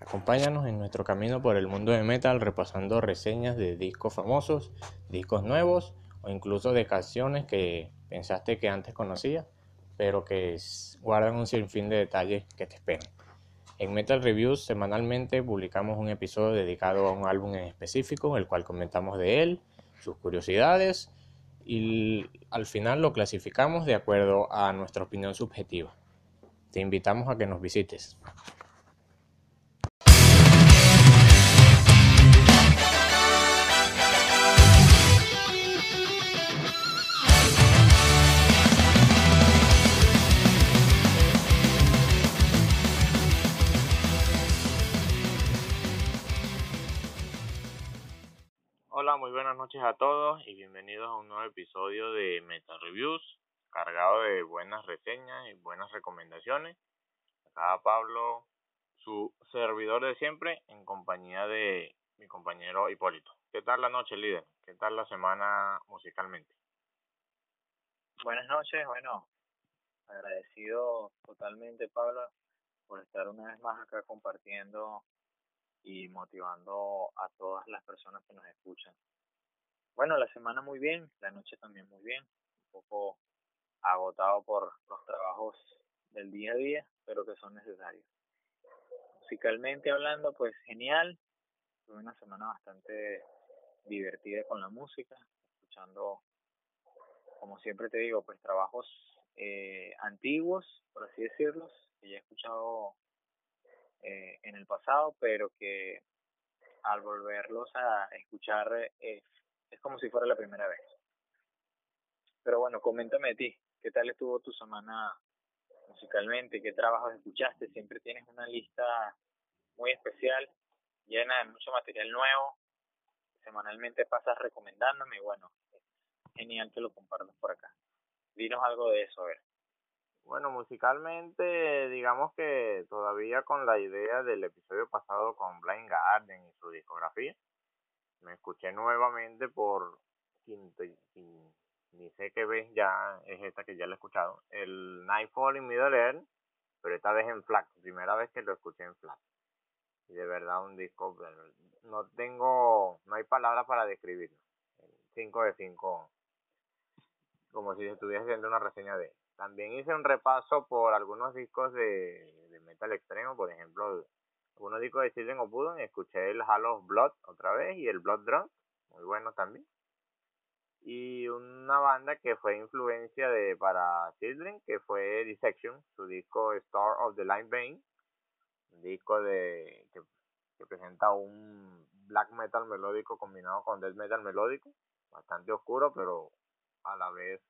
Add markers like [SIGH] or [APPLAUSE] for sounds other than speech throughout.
Acompáñanos en nuestro camino por el mundo de metal repasando reseñas de discos famosos, discos nuevos o incluso de canciones que pensaste que antes conocías, pero que guardan un sinfín de detalles que te esperan. En Metal Reviews semanalmente publicamos un episodio dedicado a un álbum en específico, el cual comentamos de él, sus curiosidades y al final lo clasificamos de acuerdo a nuestra opinión subjetiva. Te invitamos a que nos visites. Buenas noches a todos y bienvenidos a un nuevo episodio de Meta Reviews, cargado de buenas reseñas y buenas recomendaciones. Acá Pablo, su servidor de siempre, en compañía de mi compañero Hipólito. ¿Qué tal la noche, líder? ¿Qué tal la semana musicalmente? Buenas noches, bueno, agradecido totalmente, Pablo, por estar una vez más acá compartiendo y motivando a todas las personas que nos escuchan. Bueno, la semana muy bien, la noche también muy bien, un poco agotado por los trabajos del día a día, pero que son necesarios. Musicalmente hablando, pues genial, tuve una semana bastante divertida con la música, escuchando, como siempre te digo, pues trabajos eh, antiguos, por así decirlos, que ya he escuchado eh, en el pasado, pero que al volverlos a escuchar eh, es como si fuera la primera vez. Pero bueno, coméntame de ti, ¿qué tal estuvo tu semana musicalmente? ¿Qué trabajos escuchaste? Siempre tienes una lista muy especial, llena de mucho material nuevo. Semanalmente pasas recomendándome y bueno, genial que lo compartas por acá. Dinos algo de eso, a ver. Bueno, musicalmente, digamos que todavía con la idea del episodio pasado con Blind Garden y su discografía, me escuché nuevamente por quinto, ni sé qué vez ya es esta que ya lo he escuchado, el Nightfall in Middle Earth, pero esta vez en flat, primera vez que lo escuché en flat. Y de verdad un disco, no tengo, no hay palabras para describirlo. 5 de 5, como si estuviese haciendo una reseña de. También hice un repaso por algunos discos de, metal extremo, por ejemplo, algunos discos de Children of Bodom, escuché el Halo of Blood otra vez y el Blood Drunk, muy bueno también. Y una banda que fue influencia de para Children, que fue Dissection, su disco Star of the Line Bane, un disco de que, que presenta un black metal melódico combinado con death metal melódico, bastante oscuro, pero a la vez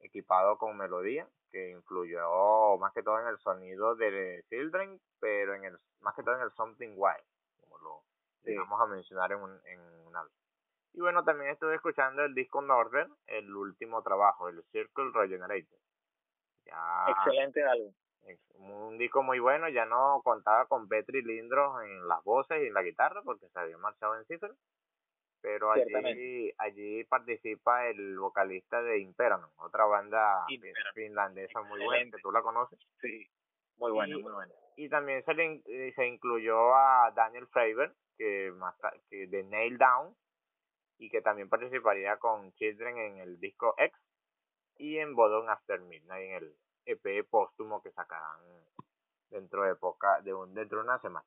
equipado con melodía, que influyó más que todo en el sonido de Children, pero en el más que todo en el Something Wild, como lo vamos a mencionar en un, en una Y bueno, también estuve escuchando el disco Northern, el último trabajo, el Circle Regenerator. Ya, Excelente álbum. Un disco muy bueno, ya no contaba con Petri Lindros en las voces y en la guitarra porque se había marchado en cifra pero allí, allí participa el vocalista de Imperano, otra banda finlandesa muy buena, que tú la conoces. Sí, muy buena, muy buena. Y también se, le, eh, se incluyó a Daniel Faber, que, más, que de Nail Down, y que también participaría con Children en el disco X y en Bodon After Midnight en el EP póstumo que sacarán dentro de poca de un dentro de una semana.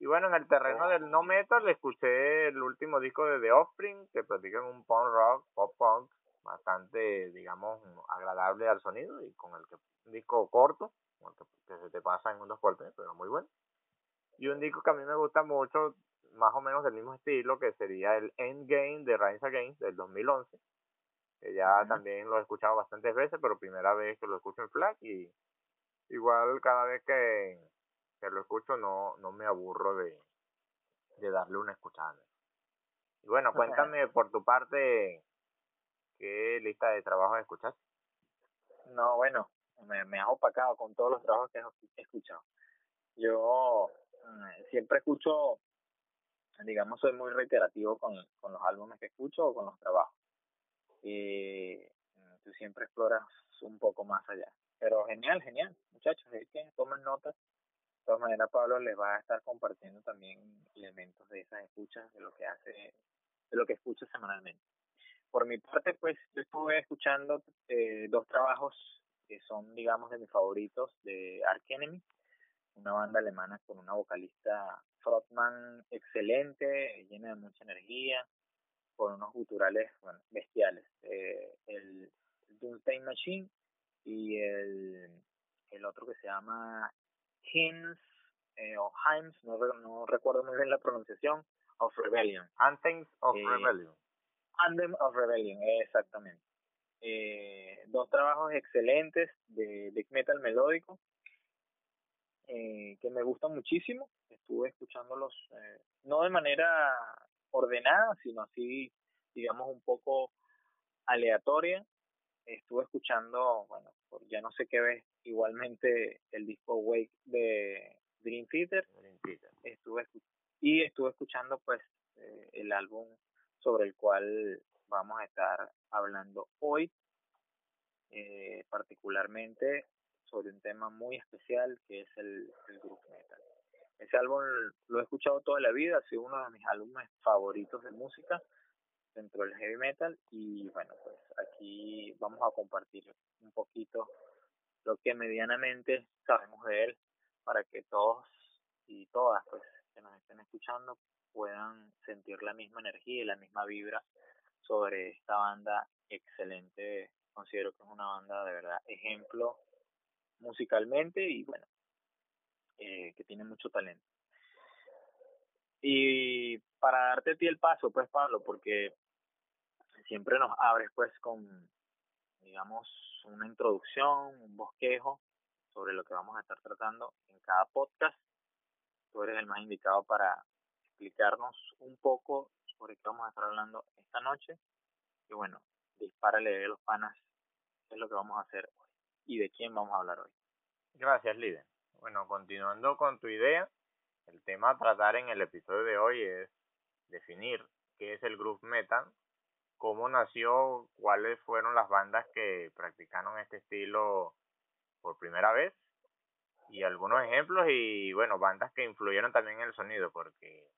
Y bueno, en el terreno del no metal escuché el último disco de The Offspring, que practican un punk rock, pop punk, bastante, digamos, agradable al sonido y con el que un disco corto, que, se te pasa en unos cortes, pero muy bueno. Y un disco que a mí me gusta mucho, más o menos del mismo estilo, que sería el Endgame de Rise Against del 2011, que ya también lo he escuchado bastantes veces, pero primera vez que lo escucho en FLAC y igual cada vez que que lo escucho no, no me aburro de, de darle una escuchada. Y bueno, cuéntame por tu parte qué lista de trabajo escuchas. No, bueno, me, me has opacado con todos los trabajos que he escuchado. Yo mm, siempre escucho, digamos, soy muy reiterativo con, con los álbumes que escucho o con los trabajos. Y mm, tú siempre exploras un poco más allá. Pero genial, genial, muchachos, es que tomen notas todas maneras Pablo les va a estar compartiendo también elementos de esas escuchas, de lo que hace, de lo que escucha semanalmente. Por mi parte, pues yo estuve escuchando eh, dos trabajos que son, digamos, de mis favoritos de Ark Enemy, una banda alemana con una vocalista frontman excelente, llena de mucha energía, con unos guturales bueno, bestiales. Eh, el Doomsday Machine y el, el otro que se llama Hymns eh, o Himes, no, no recuerdo muy bien la pronunciación, of Rebellion. Anthems of eh, Rebellion. Anthem of Rebellion, exactamente. Eh, dos trabajos excelentes de death metal melódico eh, que me gustan muchísimo. Estuve escuchándolos eh, no de manera ordenada, sino así, digamos, un poco aleatoria. Estuve escuchando, bueno, ya no sé qué ves, igualmente el disco Wake de Dream Theater. Estuve y estuve escuchando pues eh, el álbum sobre el cual vamos a estar hablando hoy, eh, particularmente sobre un tema muy especial que es el, el group metal. Ese álbum lo he escuchado toda la vida, ha sido uno de mis álbumes favoritos de música dentro del heavy metal y bueno, pues aquí vamos a compartir un poquito lo que medianamente sabemos de él para que todos y todas pues que nos estén escuchando puedan sentir la misma energía y la misma vibra sobre esta banda excelente. Considero que es una banda de verdad ejemplo musicalmente y bueno, eh, que tiene mucho talento. Y para darte a ti el paso, pues Pablo, porque siempre nos abres pues con, digamos, una introducción, un bosquejo sobre lo que vamos a estar tratando en cada podcast. Tú eres el más indicado para explicarnos un poco sobre qué vamos a estar hablando esta noche. Y bueno, dispárale de los panas, qué es lo que vamos a hacer hoy y de quién vamos a hablar hoy. Gracias, líder. Bueno, continuando con tu idea, el tema a tratar en el episodio de hoy es definir qué es el groove metal, cómo nació, cuáles fueron las bandas que practicaron este estilo por primera vez y algunos ejemplos y bueno, bandas que influyeron también en el sonido porque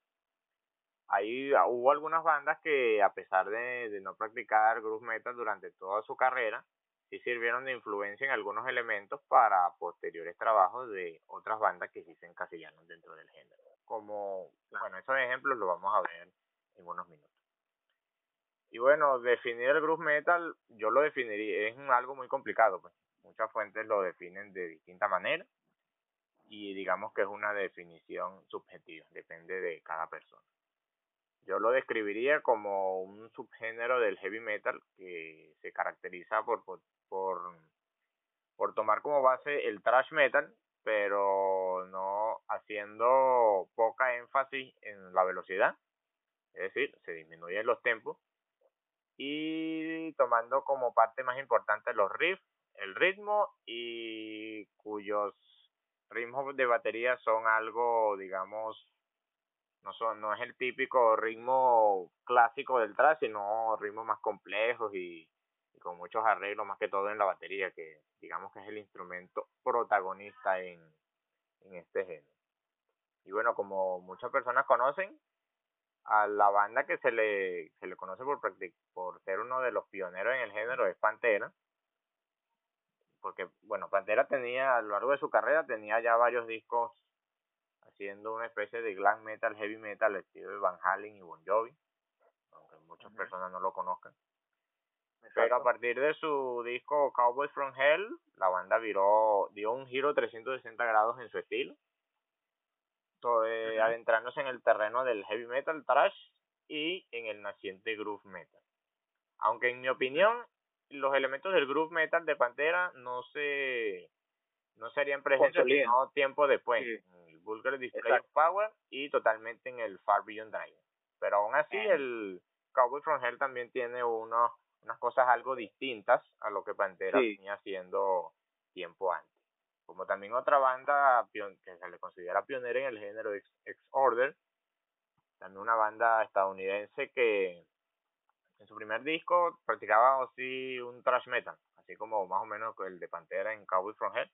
ahí hubo algunas bandas que a pesar de, de no practicar groove metal durante toda su carrera, sí sirvieron de influencia en algunos elementos para posteriores trabajos de otras bandas que sí se encasillaron dentro del género. Como, bueno, esos ejemplos los vamos a ver en unos minutos. Y bueno, definir el groove metal, yo lo definiría, es algo muy complicado, pues. Muchas fuentes lo definen de distinta manera y digamos que es una definición subjetiva, depende de cada persona. Yo lo describiría como un subgénero del heavy metal que se caracteriza por, por, por, tomar como base el thrash metal, pero no haciendo poca énfasis en la velocidad, es decir, se disminuyen los tempos y tomando como parte más importante los riffs, el ritmo y cuyos ritmos de batería son algo, digamos, no son no es el típico ritmo clásico del thrash, sino ritmos más complejos y, con muchos arreglos, más que todo en la batería, que digamos que es el instrumento protagonista en, en este género. Y bueno, como muchas personas conocen, a la banda que se le, se le conoce por, por ser uno de los pioneros en el género es Pantera. Porque, bueno, Pantera tenía, a lo largo de su carrera, tenía ya varios discos haciendo una especie de glam metal, heavy metal, estilo de Van Halen y Bon Jovi, aunque muchas personas no lo conozcan. Pero a partir de su disco Cowboys from Hell, la banda viró, dio un giro 360 grados en su estilo eh, adentrándose en el terreno del heavy metal, thrash y en el naciente groove metal. Aunque en mi opinión, los elementos del groove metal de Pantera no se no serían presentes sino tiempo después. En el Vulgar Display of Power y totalmente en el Far Beyond Drive. Pero aún así, el Cowboy from Hell también tiene unos, unas cosas algo distintas a lo que Pantera venía haciendo tiempo antes como también otra banda que se le considera pionera en el género X, Order, también una banda estadounidense que en su primer disco practicaba así un thrash metal, así como más o menos el de Pantera en Cowboy From Hell,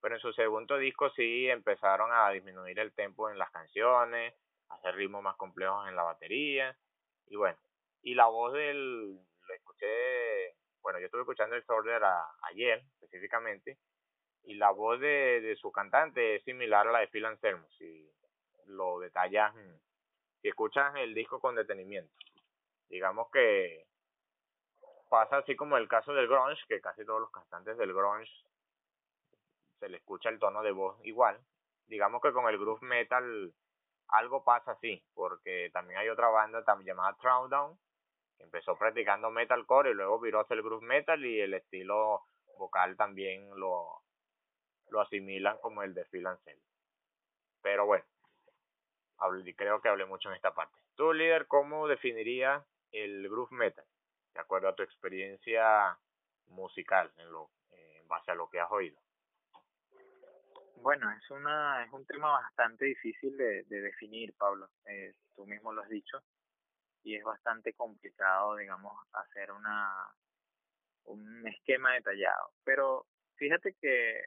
pero en su segundo disco sí empezaron a disminuir el tempo en las canciones, hacer ritmos más complejos en la batería, y bueno, y la voz del, lo escuché, bueno, yo estuve escuchando el Soldier ayer específicamente, y la voz de, de su cantante es similar a la de Phil Anselmo, si lo detallas, si escuchas el disco con detenimiento. Digamos que pasa así como el caso del grunge, que casi todos los cantantes del grunge se le escucha el tono de voz igual. Digamos que con el groove metal algo pasa así, porque también hay otra banda también llamada Throwdown, que empezó practicando metalcore y luego viró hacia el groove metal y el estilo vocal también lo, lo asimilan como el de Phil. Pero bueno, creo que hablé mucho en esta parte. Tú, líder, ¿cómo definirías el groove metal? De acuerdo a tu experiencia musical, en, lo, en base a lo que has oído. Bueno, es una es un tema bastante difícil de, de definir, Pablo. Eh, tú mismo lo has dicho y es bastante complicado, digamos, hacer una un esquema detallado. Pero fíjate que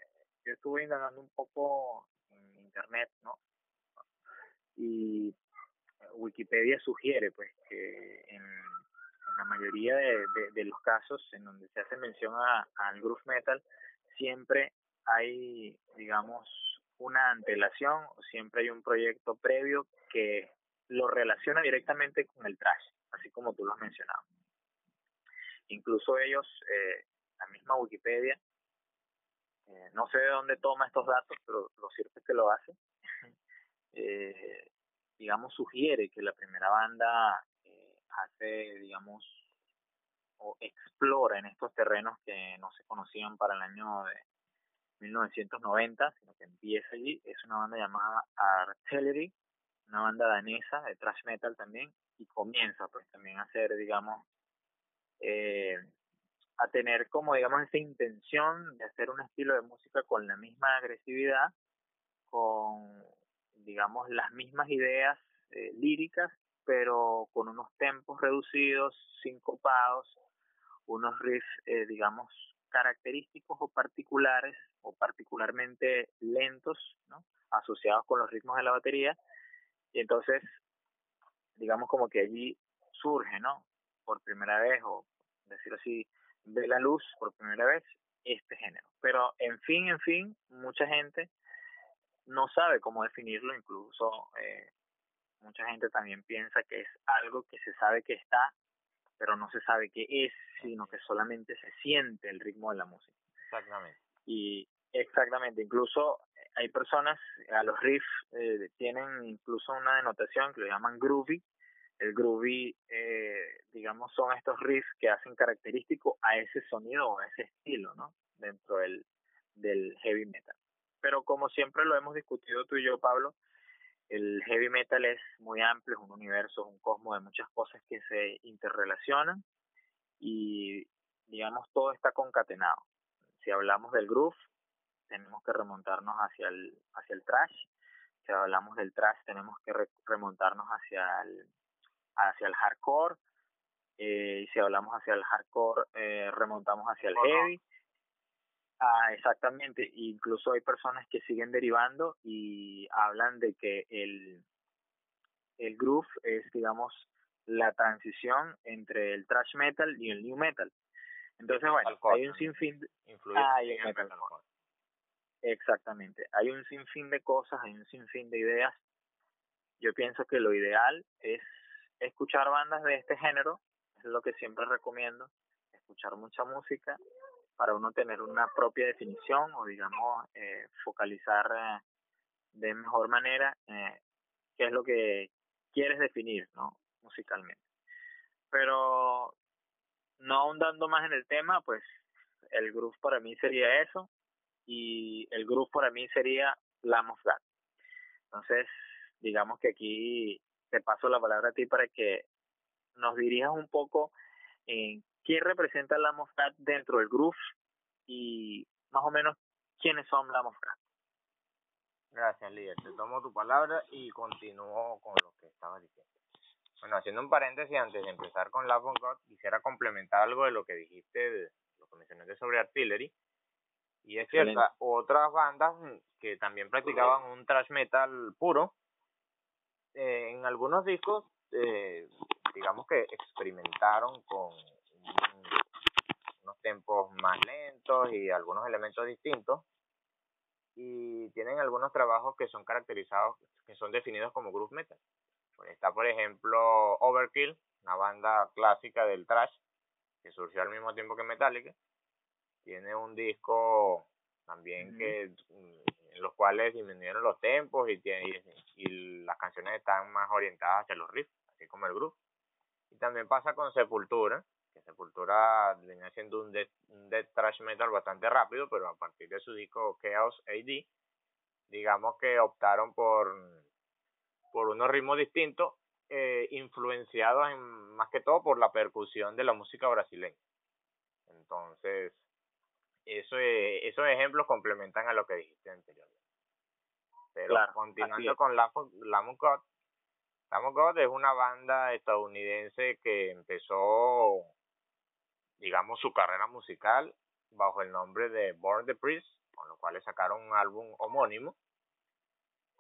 yo estuve indagando un poco en internet, ¿no? Y Wikipedia sugiere, pues, que en, la mayoría de, los casos en donde se hace mención a, al groove metal, siempre hay, digamos, una antelación o siempre hay un proyecto previo que lo relaciona directamente con el trash, así como tú lo has mencionado. Incluso ellos, eh, la misma Wikipedia, eh, no sé de dónde toma estos datos, pero lo cierto es que lo hace. eh, digamos, sugiere que la primera banda eh, hace, digamos, o explora en estos terrenos que no se conocían para el año de 1990, sino que empieza allí. Es una banda llamada Artillery, una banda danesa de thrash metal también, y comienza pues también a hacer, digamos, eh, a tener como, digamos, esa intención de hacer un estilo de música con la misma agresividad, con, digamos, las mismas ideas eh, líricas, pero con unos tempos reducidos, sincopados, unos riffs, eh, digamos, característicos o particulares o particularmente lentos, ¿no? asociados con los ritmos de la batería. Y entonces, digamos como que allí surge, ¿no? Por primera vez, o decir así, de la luz por primera vez este género. Pero en fin, en fin, mucha gente no sabe cómo definirlo, incluso eh, mucha gente también piensa que es algo que se sabe que está pero no se sabe qué es, sino que solamente se siente el ritmo de la música. Exactamente. Y exactamente, incluso hay personas, a los riffs eh, tienen incluso una denotación que lo llaman groovy. El groovy, eh, digamos, son estos riffs que hacen característico a ese sonido o a ese estilo, ¿no? Dentro del, del heavy metal. Pero como siempre lo hemos discutido tú y yo, Pablo, el heavy metal es muy amplio, es un universo, un cosmos de muchas cosas que se interrelacionan y digamos todo está concatenado. Si hablamos del groove, tenemos que remontarnos hacia el hacia el trash. Si hablamos del trash, tenemos que remontarnos hacia el hacia el hardcore. Eh, y si hablamos hacia el hardcore, eh, remontamos hacia el heavy. Ah, exactamente. Incluso hay personas que siguen derivando y hablan de que el, el groove es, digamos, la transición entre el thrash metal y el new metal. Entonces, bueno, hay un sinfín de... hay Exactamente. Hay un sinfín de cosas, hay un sinfín de ideas. Yo pienso que lo ideal es escuchar bandas de este género, es lo que siempre recomiendo, escuchar mucha música para uno tener una propia definición o digamos eh, focalizar eh, de mejor manera eh, qué es lo que quieres definir no musicalmente. Pero no ahondando más en el tema pues el groove para mí sería eso y el groove para mí sería la of entonces digamos que aquí te paso la palabra a ti para que nos dirijas un poco en qué representa la Moscat dentro del groove y más o menos quiénes son la Moscat. Gracias, líder. Te tomo tu palabra y continúo con lo que estabas diciendo. Bueno, haciendo un paréntesis antes de empezar con Love God, quisiera complementar algo de lo que dijiste, de lo que mencionaste sobre Artillery. Y es cierto, otras bandas que también practicaban un thrash metal puro, eh, en algunos discos, eh, digamos que experimentaron con unos tempos más lentos y algunos elementos distintos, y tienen algunos trabajos que son caracterizados, que son definidos como groove metal. Pues está, por ejemplo, Overkill, una banda clásica del thrash, que surgió al mismo tiempo que Metallica. Tiene un disco también que en los cuales disminuyeron los tempos y, tiene, y, las canciones están más orientadas hacia los riffs, así como el groove. Y también pasa con Sepultura, que Sepultura venía siendo un death, un thrash metal bastante rápido, pero a partir de su disco Chaos AD, digamos que optaron por, por unos ritmos distintos, eh, influenciados en, más que todo por la percusión de la música brasileña. Entonces, eso esos ejemplos complementan a lo que dijiste anteriormente. Pero continuando con Lamb God, Lamb God es una banda estadounidense que empezó digamos, su carrera musical bajo el nombre de Born the Priest, con lo cual le sacaron un álbum homónimo,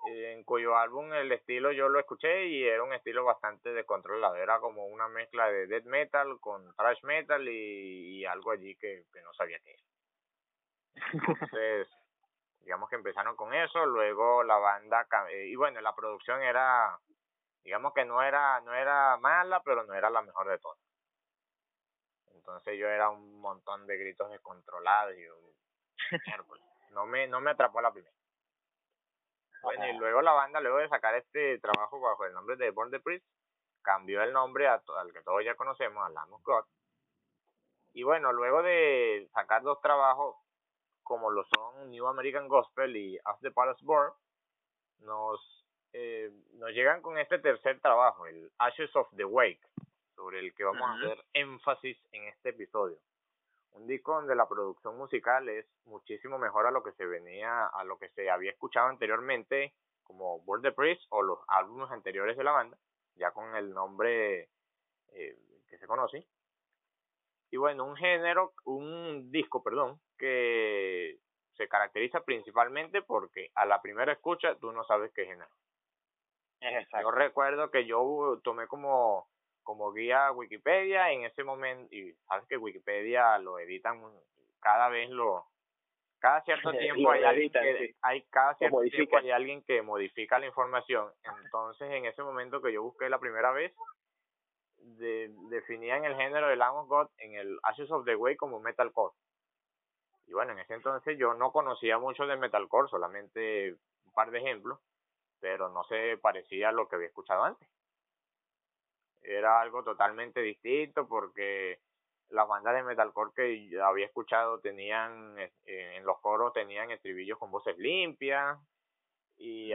en cuyo álbum el estilo yo lo escuché y era un estilo bastante descontrolado, era como una mezcla de death metal con thrash metal y, algo allí que, no sabía qué era. Entonces, digamos que empezaron con eso, luego la banda, eh, y bueno, la producción era, digamos que no era, no era mala, pero no era la mejor de todas. Entonces yo era un montón de gritos descontrolados y no me, no me atrapó la primera. Bueno, y luego la banda, luego de sacar este trabajo bajo el nombre de Born the Priest, cambió el nombre al que todos ya conocemos, a Lamb of God. Y bueno, luego de sacar dos trabajos, como lo son New American Gospel y As the Palace Born, nos, eh, nos llegan con este tercer trabajo, el Ashes of the Wake, sobre el que vamos a hacer énfasis en este episodio. Un disco donde la producción musical es muchísimo mejor a lo que se venía, a lo que se había escuchado anteriormente, como World the Priest o los álbumes anteriores de la banda, ya con el nombre eh, que se conoce. Y bueno, un género, un disco, perdón, que se caracteriza principalmente porque a la primera escucha tú no sabes qué género. Exacto. Yo recuerdo que yo tomé como como guía Wikipedia en ese momento, y sabes que Wikipedia lo editan cada vez lo cada cierto [LAUGHS] tiempo hay alguien que hay cada cierto tiempo hay alguien que modifica la información entonces en ese momento que yo busqué la primera vez de, definían el género de Lamb of God en el Ashes of the Way como metalcore. Y bueno en ese entonces yo no conocía mucho de metalcore solamente un par de ejemplos pero no se parecía a lo que había escuchado antes. Era algo totalmente distinto porque las bandas de metalcore que había escuchado tenían eh, en los coros tenían estribillos con voces limpias y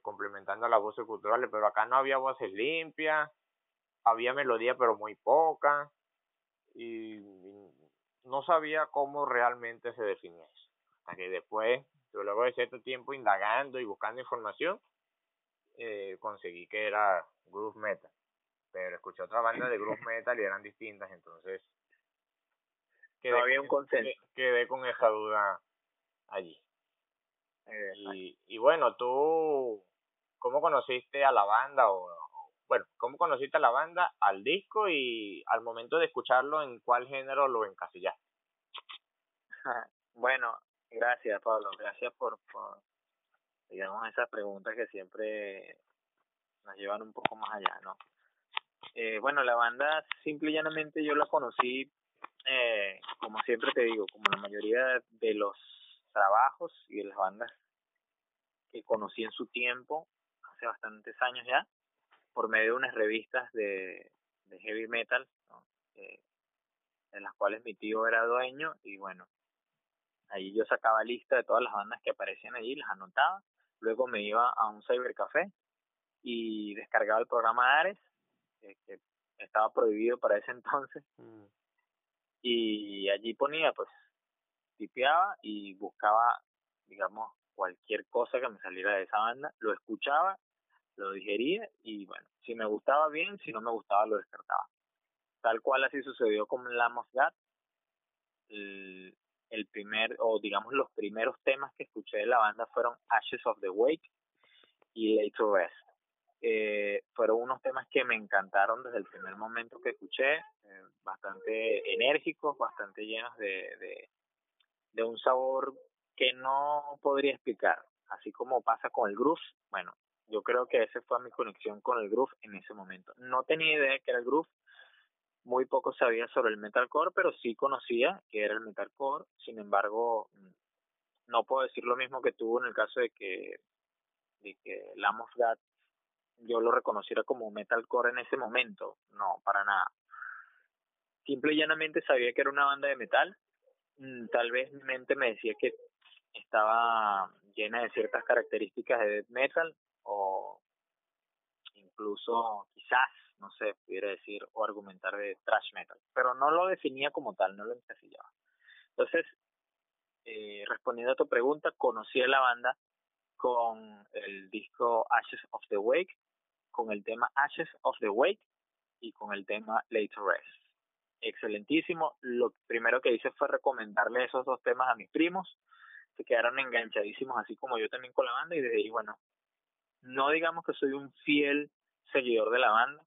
complementando a las voces culturales, pero acá no había voces limpias, había melodía pero muy poca y, no sabía cómo realmente se definía eso. Hasta que después, luego de cierto tiempo indagando y buscando información, eh, conseguí que era groove metal pero escuché otra banda de groove metal y eran distintas, entonces quedé, había un consenso. Quedé con esa duda allí. Y, y bueno, tú, ¿cómo conociste a la banda? O, bueno, ¿cómo conociste a la banda, al disco y al momento de escucharlo, en cuál género lo encasillaste? [LAUGHS] bueno, gracias Pablo, gracias por, por, digamos, esas preguntas que siempre nos llevan un poco más allá, ¿no? Eh, bueno, la banda simple y llanamente yo la conocí, eh, como siempre te digo, como la mayoría de los trabajos y de las bandas que conocí en su tiempo, hace bastantes años ya, por medio de unas revistas de, de heavy metal, eh, en las cuales mi tío era dueño y bueno, ahí yo sacaba lista de todas las bandas que aparecían allí, las anotaba, luego me iba a un cybercafé y descargaba el programa Ares que, estaba prohibido para ese [LAUGHS] entonces. Mm. Y allí ponía, pues, tipeaba y buscaba, digamos, cualquier cosa que me saliera de esa banda, lo escuchaba, lo digería y bueno, si me gustaba bien, si no me gustaba lo descartaba. Tal cual así sucedió con Lamb of God. el primer, o digamos los primeros temas que escuché de la banda fueron Ashes of the Wake y Later Rest. Eh, fueron unos temas que me encantaron desde el primer momento que escuché, eh, bastante enérgicos, bastante llenos de, de, de un sabor que no podría explicar, así como pasa con el groove, bueno, yo creo que esa fue mi conexión con el groove en ese momento. No tenía idea que era el groove, muy poco sabía sobre el metalcore, pero sí conocía que era el metalcore. Sin embargo, no puedo decir lo mismo que tuvo en el caso de que, de que Lamb of God yo lo reconociera como metalcore en ese momento. No, para nada. Simple y llanamente sabía que era una banda de metal. Mm, tal vez mi mente me decía que estaba llena de ciertas características de death metal o incluso quizás no sé, pudiera decir o argumentar de thrash metal, pero no lo definía como tal, no lo encasillaba. Entonces, eh, respondiendo a tu pregunta, conocí a la banda con el disco Ashes of the Wake, con el tema Ashes of the Wake y con el tema Later Rest. Excelentísimo. Lo primero que hice fue recomendarle esos dos temas a mis primos. Se quedaron enganchadísimos, así como yo también con la banda. Y desde ahí, bueno, no digamos que soy un fiel seguidor de la banda,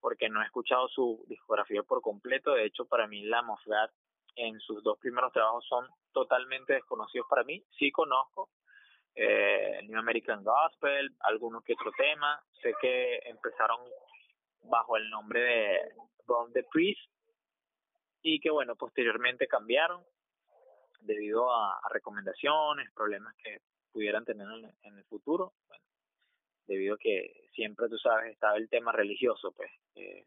porque no he escuchado su discografía por completo. De hecho, para mí, La Mofrat en sus dos primeros trabajos son totalmente desconocidos para mí. Sí conozco eh, New American Gospel, algunos que otro tema. Sé que empezaron bajo el nombre de Ron the Priest y que, bueno, posteriormente cambiaron debido a, recomendaciones, problemas que pudieran tener en, el futuro. Bueno, debido a que siempre, tú sabes, estaba el tema religioso, pues. Eh,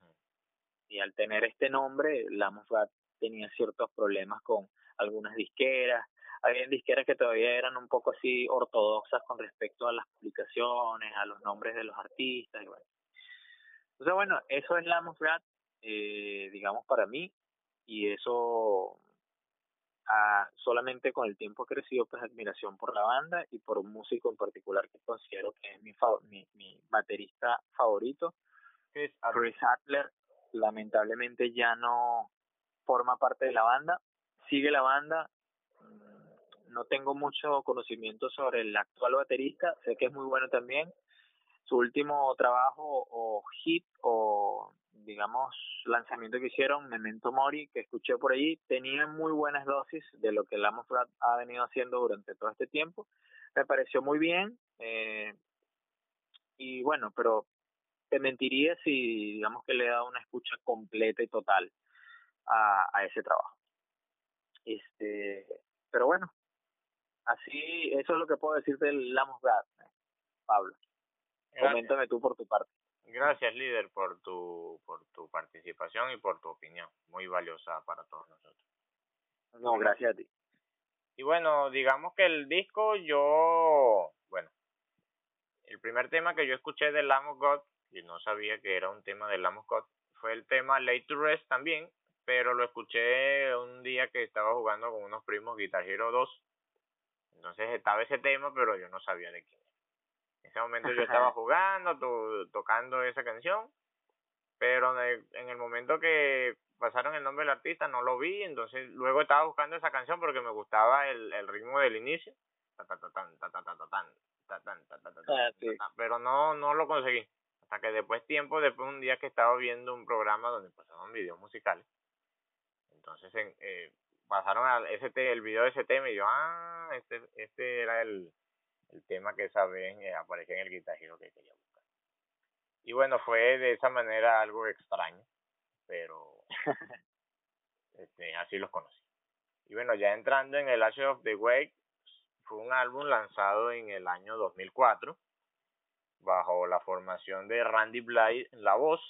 y al tener este nombre, la Mofat tenía ciertos problemas con algunas disqueras. Había disqueras que todavía eran un poco así ortodoxas con respecto a las publicaciones, a los nombres de los artistas y bueno. Entonces, bueno, eso es la Mofat, eh, digamos, para mí. Y eso solamente con el tiempo ha crecido pues admiración por la banda y por un músico en particular que considero que es mi, mi, mi baterista favorito, Chris Adler. Lamentablemente ya no forma parte de la banda, sigue la banda, mm, no tengo mucho conocimiento sobre el actual baterista, sé que es muy bueno también. Su último trabajo o hit o digamos, lanzamiento que hicieron, Memento Mori, que escuché por ahí, tenía muy buenas dosis de lo que Lamos ha venido haciendo durante todo este tiempo. Me pareció muy bien. Eh, y bueno, pero te mentiría si, digamos, que le he dado una escucha completa y total a, a ese trabajo. Este, pero bueno, así, eso es lo que puedo decir del Lamos Pablo. Coméntame tú por tu parte. Gracias, líder, por tu, por tu participación y por tu opinión, muy valiosa para todos nosotros. No, gracias a ti. Y bueno, digamos que el disco yo, bueno, el primer tema que yo escuché de Lamb God, y no sabía que era un tema de Lamb God, fue el tema Late to Rest también, pero lo escuché un día que estaba jugando con unos primos Guitar Hero 2. Entonces estaba ese tema, pero yo no sabía de quién ese momento yo estaba jugando, tocando esa canción, pero en el momento que pasaron el nombre del artista no lo vi, entonces luego estaba buscando esa canción porque me gustaba el, el ritmo del inicio, pero no no lo conseguí. Hasta que después tiempo, después un día que estaba viendo un programa donde pasaban videos musicales, entonces eh, pasaron a ese el video de ese tema y yo, ah, este, este era el, el tema que esa vez eh, aparecía en el guitarrero que quería buscar. Y bueno, fue de esa manera algo extraño, pero [LAUGHS] este, así los conocí. Y bueno, ya entrando en el Ashes of the Wake, fue un álbum lanzado en el año 2004 bajo la formación de Randy Blythe en la voz.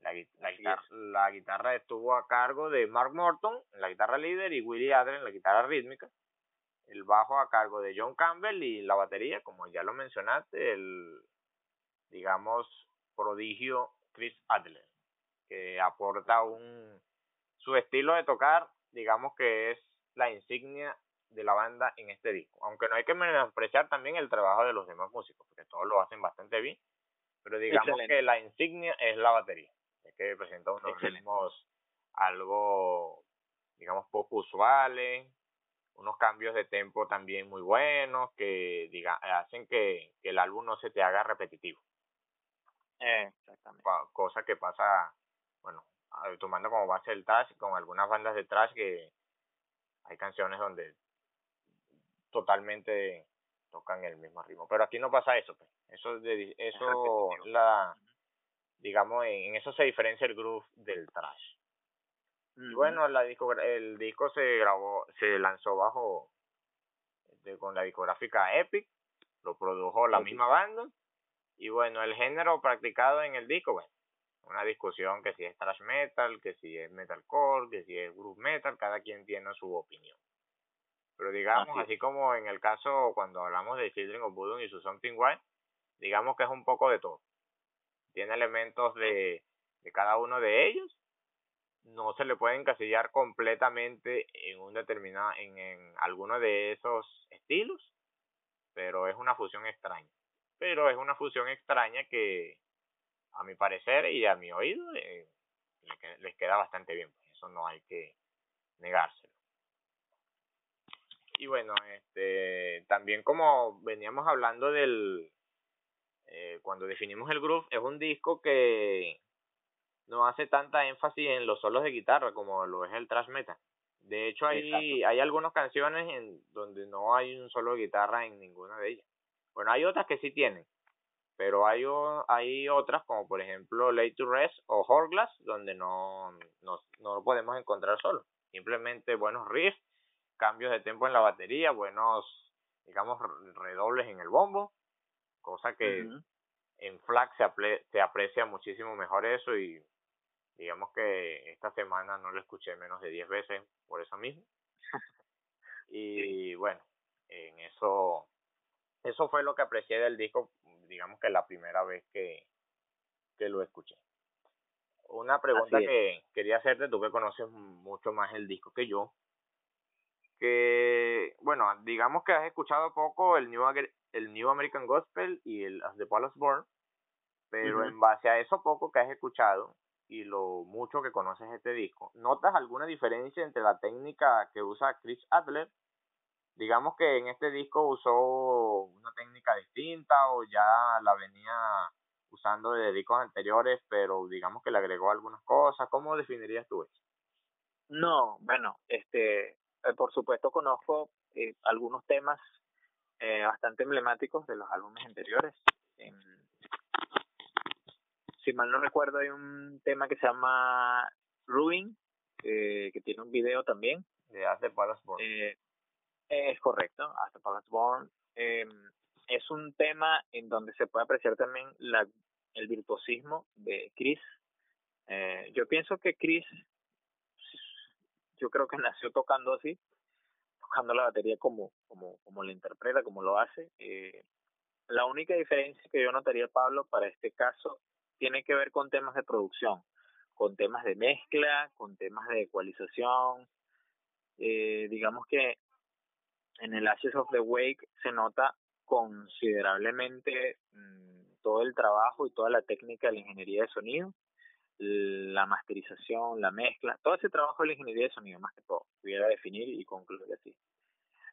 La, la, guitarra, la guitarra estuvo a cargo de Mark Morton en la guitarra líder y Willie Adler en la guitarra rítmica el bajo a cargo de John Campbell y la batería, como ya lo mencionaste, el, digamos, prodigio Chris Adler, que aporta un, su estilo de tocar, digamos que es la insignia de la banda en este disco, aunque no hay que menospreciar también el trabajo de los demás músicos, porque todos lo hacen bastante bien, pero digamos que la insignia es la batería, es que presenta unos ritmos algo, digamos, poco usuales, unos cambios de tempo también muy buenos que diga, hacen que, que el álbum no se te haga repetitivo. exactamente. Cosa que pasa, bueno, tomando como base el trash, con algunas bandas de trash que hay canciones donde totalmente tocan el mismo ritmo. Pero aquí no pasa eso, pues. Eso, de, eso la, digamos, en eso se diferencia el groove del trash. Bueno, la disco, el disco se grabó, se lanzó bajo con la discográfica Epic, lo produjo la misma banda y bueno, el género practicado en el disco, bueno, una discusión que si es thrash metal, que si es metalcore, que si es groove metal, cada quien tiene su opinión. Pero digamos, así, como en el caso cuando hablamos de Children of Voodoo y su Something Wild, digamos que es un poco de todo. Tiene elementos de, de cada uno de ellos no se le puede encasillar completamente en un determinado, en, en alguno de esos estilos, pero es una fusión extraña. Pero es una fusión extraña que, a mi parecer y a mi oído, eh, les queda bastante bien. Pues eso no hay que negárselo. Y bueno, este, también como veníamos hablando del, eh, cuando definimos el groove, es un disco que no hace tanta énfasis en los solos de guitarra como lo es el thrash metal. De hecho, hay, hay algunas canciones en donde no hay un solo de guitarra en ninguna de ellas. Bueno, hay otras que sí tienen, pero hay, hay otras como por ejemplo Late to Rest o Horglass donde no, no, no lo podemos encontrar solo. Simplemente buenos riffs, cambios de tempo en la batería, buenos, digamos, redobles en el bombo, cosa que en FLAC se, se aprecia muchísimo mejor eso y digamos que esta semana no lo escuché menos de 10 veces por eso mismo. [LAUGHS] y bueno, en eso eso fue lo que aprecié del disco, digamos que la primera vez que, que lo escuché. Una pregunta que quería hacerte, tú que conoces mucho más el disco que yo, que, bueno, digamos que has escuchado poco el New, el New American Gospel y el As the Palace Born, pero en base a eso poco que has escuchado, y lo mucho que conoces este disco, ¿notas alguna diferencia entre la técnica que usa Chris Adler? Digamos que en este disco usó una técnica distinta o ya la venía usando de discos anteriores, pero digamos que le agregó algunas cosas. ¿Cómo definirías tú eso? No, bueno, este, eh, por supuesto conozco eh, algunos temas eh, bastante emblemáticos de los álbumes anteriores si mal no recuerdo, hay un tema que se llama Ruin, que tiene un video también. De As the. Eh, es correcto, As the Palace Born. Em, es un tema en donde se puede apreciar también la, el virtuosismo de Chris. Eh, yo pienso que Chris, yo creo que [LAUGHS] nació tocando así, tocando la batería como, como, como lo interpreta, como lo hace. Eh, la única diferencia que yo notaría, Pablo, para este caso tiene que ver con temas de producción, con temas de mezcla, con temas de ecualización. Eh, digamos que en el Ashes of the Wake se nota considerablemente mm, todo el trabajo y toda la técnica de la ingeniería de sonido, la masterización, la mezcla, todo ese trabajo de la ingeniería de sonido, más que todo, pudiera definir y concluir así.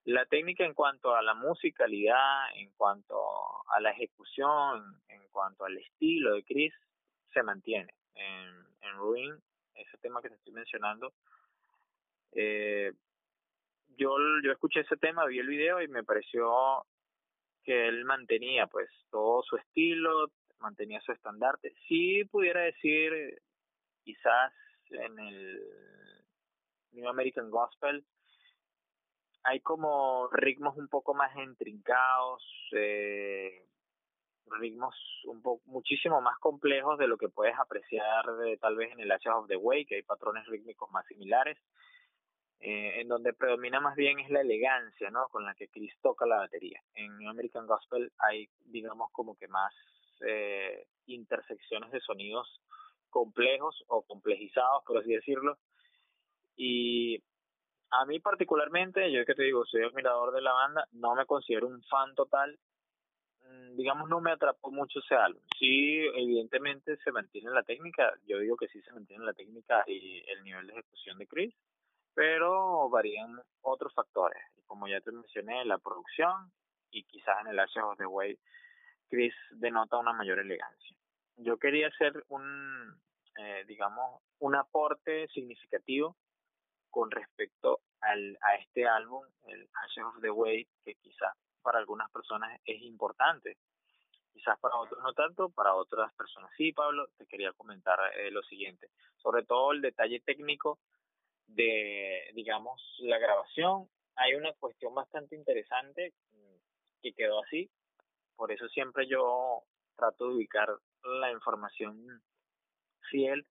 La técnica en cuanto a la musicalidad, en cuanto a la ejecución, en cuanto al estilo de Chris, se mantiene. En, en Ruin, ese tema que te estoy mencionando, eh, yo, yo escuché ese tema, vi el video y me pareció que él mantenía pues todo su estilo, mantenía su estandarte. Sí pudiera decir, quizás en el New American Gospel, hay como ritmos un poco más intrincados, eh, ritmos un poco muchísimo más complejos de lo que puedes apreciar de, tal vez en el Ashes of the Way, que hay patrones rítmicos más similares, eh, en donde predomina más bien es la elegancia, ¿no? Con la que Chris toca la batería. En American Gospel hay, digamos, como que más eh, intersecciones de sonidos complejos o complejizados, por así decirlo, y a mí particularmente, yo que te digo, soy admirador de la banda, no me considero un fan total, mm, digamos, no me atrapó mucho ese álbum. Sí, evidentemente se mantiene la técnica, yo digo que sí se mantiene la técnica y el nivel de ejecución de Chris, pero varían otros factores. Como ya te mencioné, la producción y quizás en el Ashes of the Way, Chris denota una mayor elegancia. Yo quería hacer un, eh, digamos, un aporte significativo con respecto al, a este álbum, el Ashes of the Way, que quizás para algunas personas es importante, quizás para otros no tanto, para otras personas sí, Pablo, te quería comentar eh, lo siguiente, sobre todo el detalle técnico de, digamos, la grabación. Hay una cuestión bastante interesante que quedó así, por eso siempre yo trato de ubicar la información fiel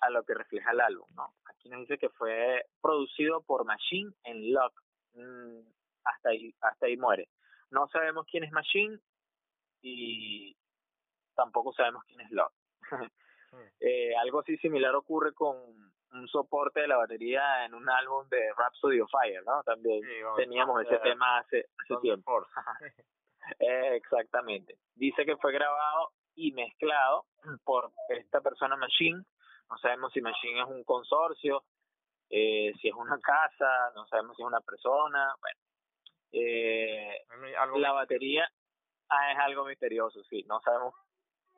a lo que refleja el álbum, ¿no? Aquí nos dice que fue producido por Machine en Lock. Mm, hasta ahí, hasta ahí muere. No sabemos quién es Machine y tampoco sabemos quién es Lock. [LAUGHS] Hmm. eh, algo así similar ocurre con un soporte de la batería en un álbum de Rhapsody of Fire, ¿no? También teníamos ese tema hace, hace tiempo. eh, [LAUGHS] exactamente. Dice que fue grabado y mezclado por esta persona Machine no sabemos si Machine es un consorcio, eh, si es una casa, no sabemos si es una persona, bueno. Eh, la batería ah, es algo misterioso, sí, no sabemos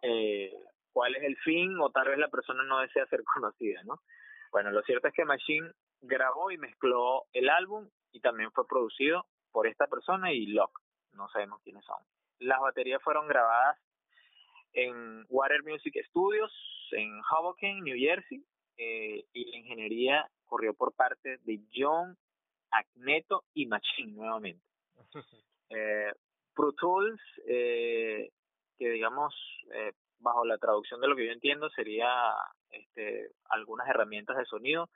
eh, cuál es el fin o tal vez la persona no desea ser [LAUGHS] conocida, ¿no? Bueno, lo cierto es que Machine grabó y mezcló el álbum y también fue producido por esta persona y Locke, no sabemos quiénes son. Las baterías fueron grabadas en Water Music Studios en Hoboken, New Jersey, eh, y la ingeniería corrió por parte de John Agneto y Machine nuevamente. [LAUGHS] eh, Pro Tools, eh, que digamos, eh, bajo la traducción de lo que yo entiendo, sería este, algunas herramientas de sonido,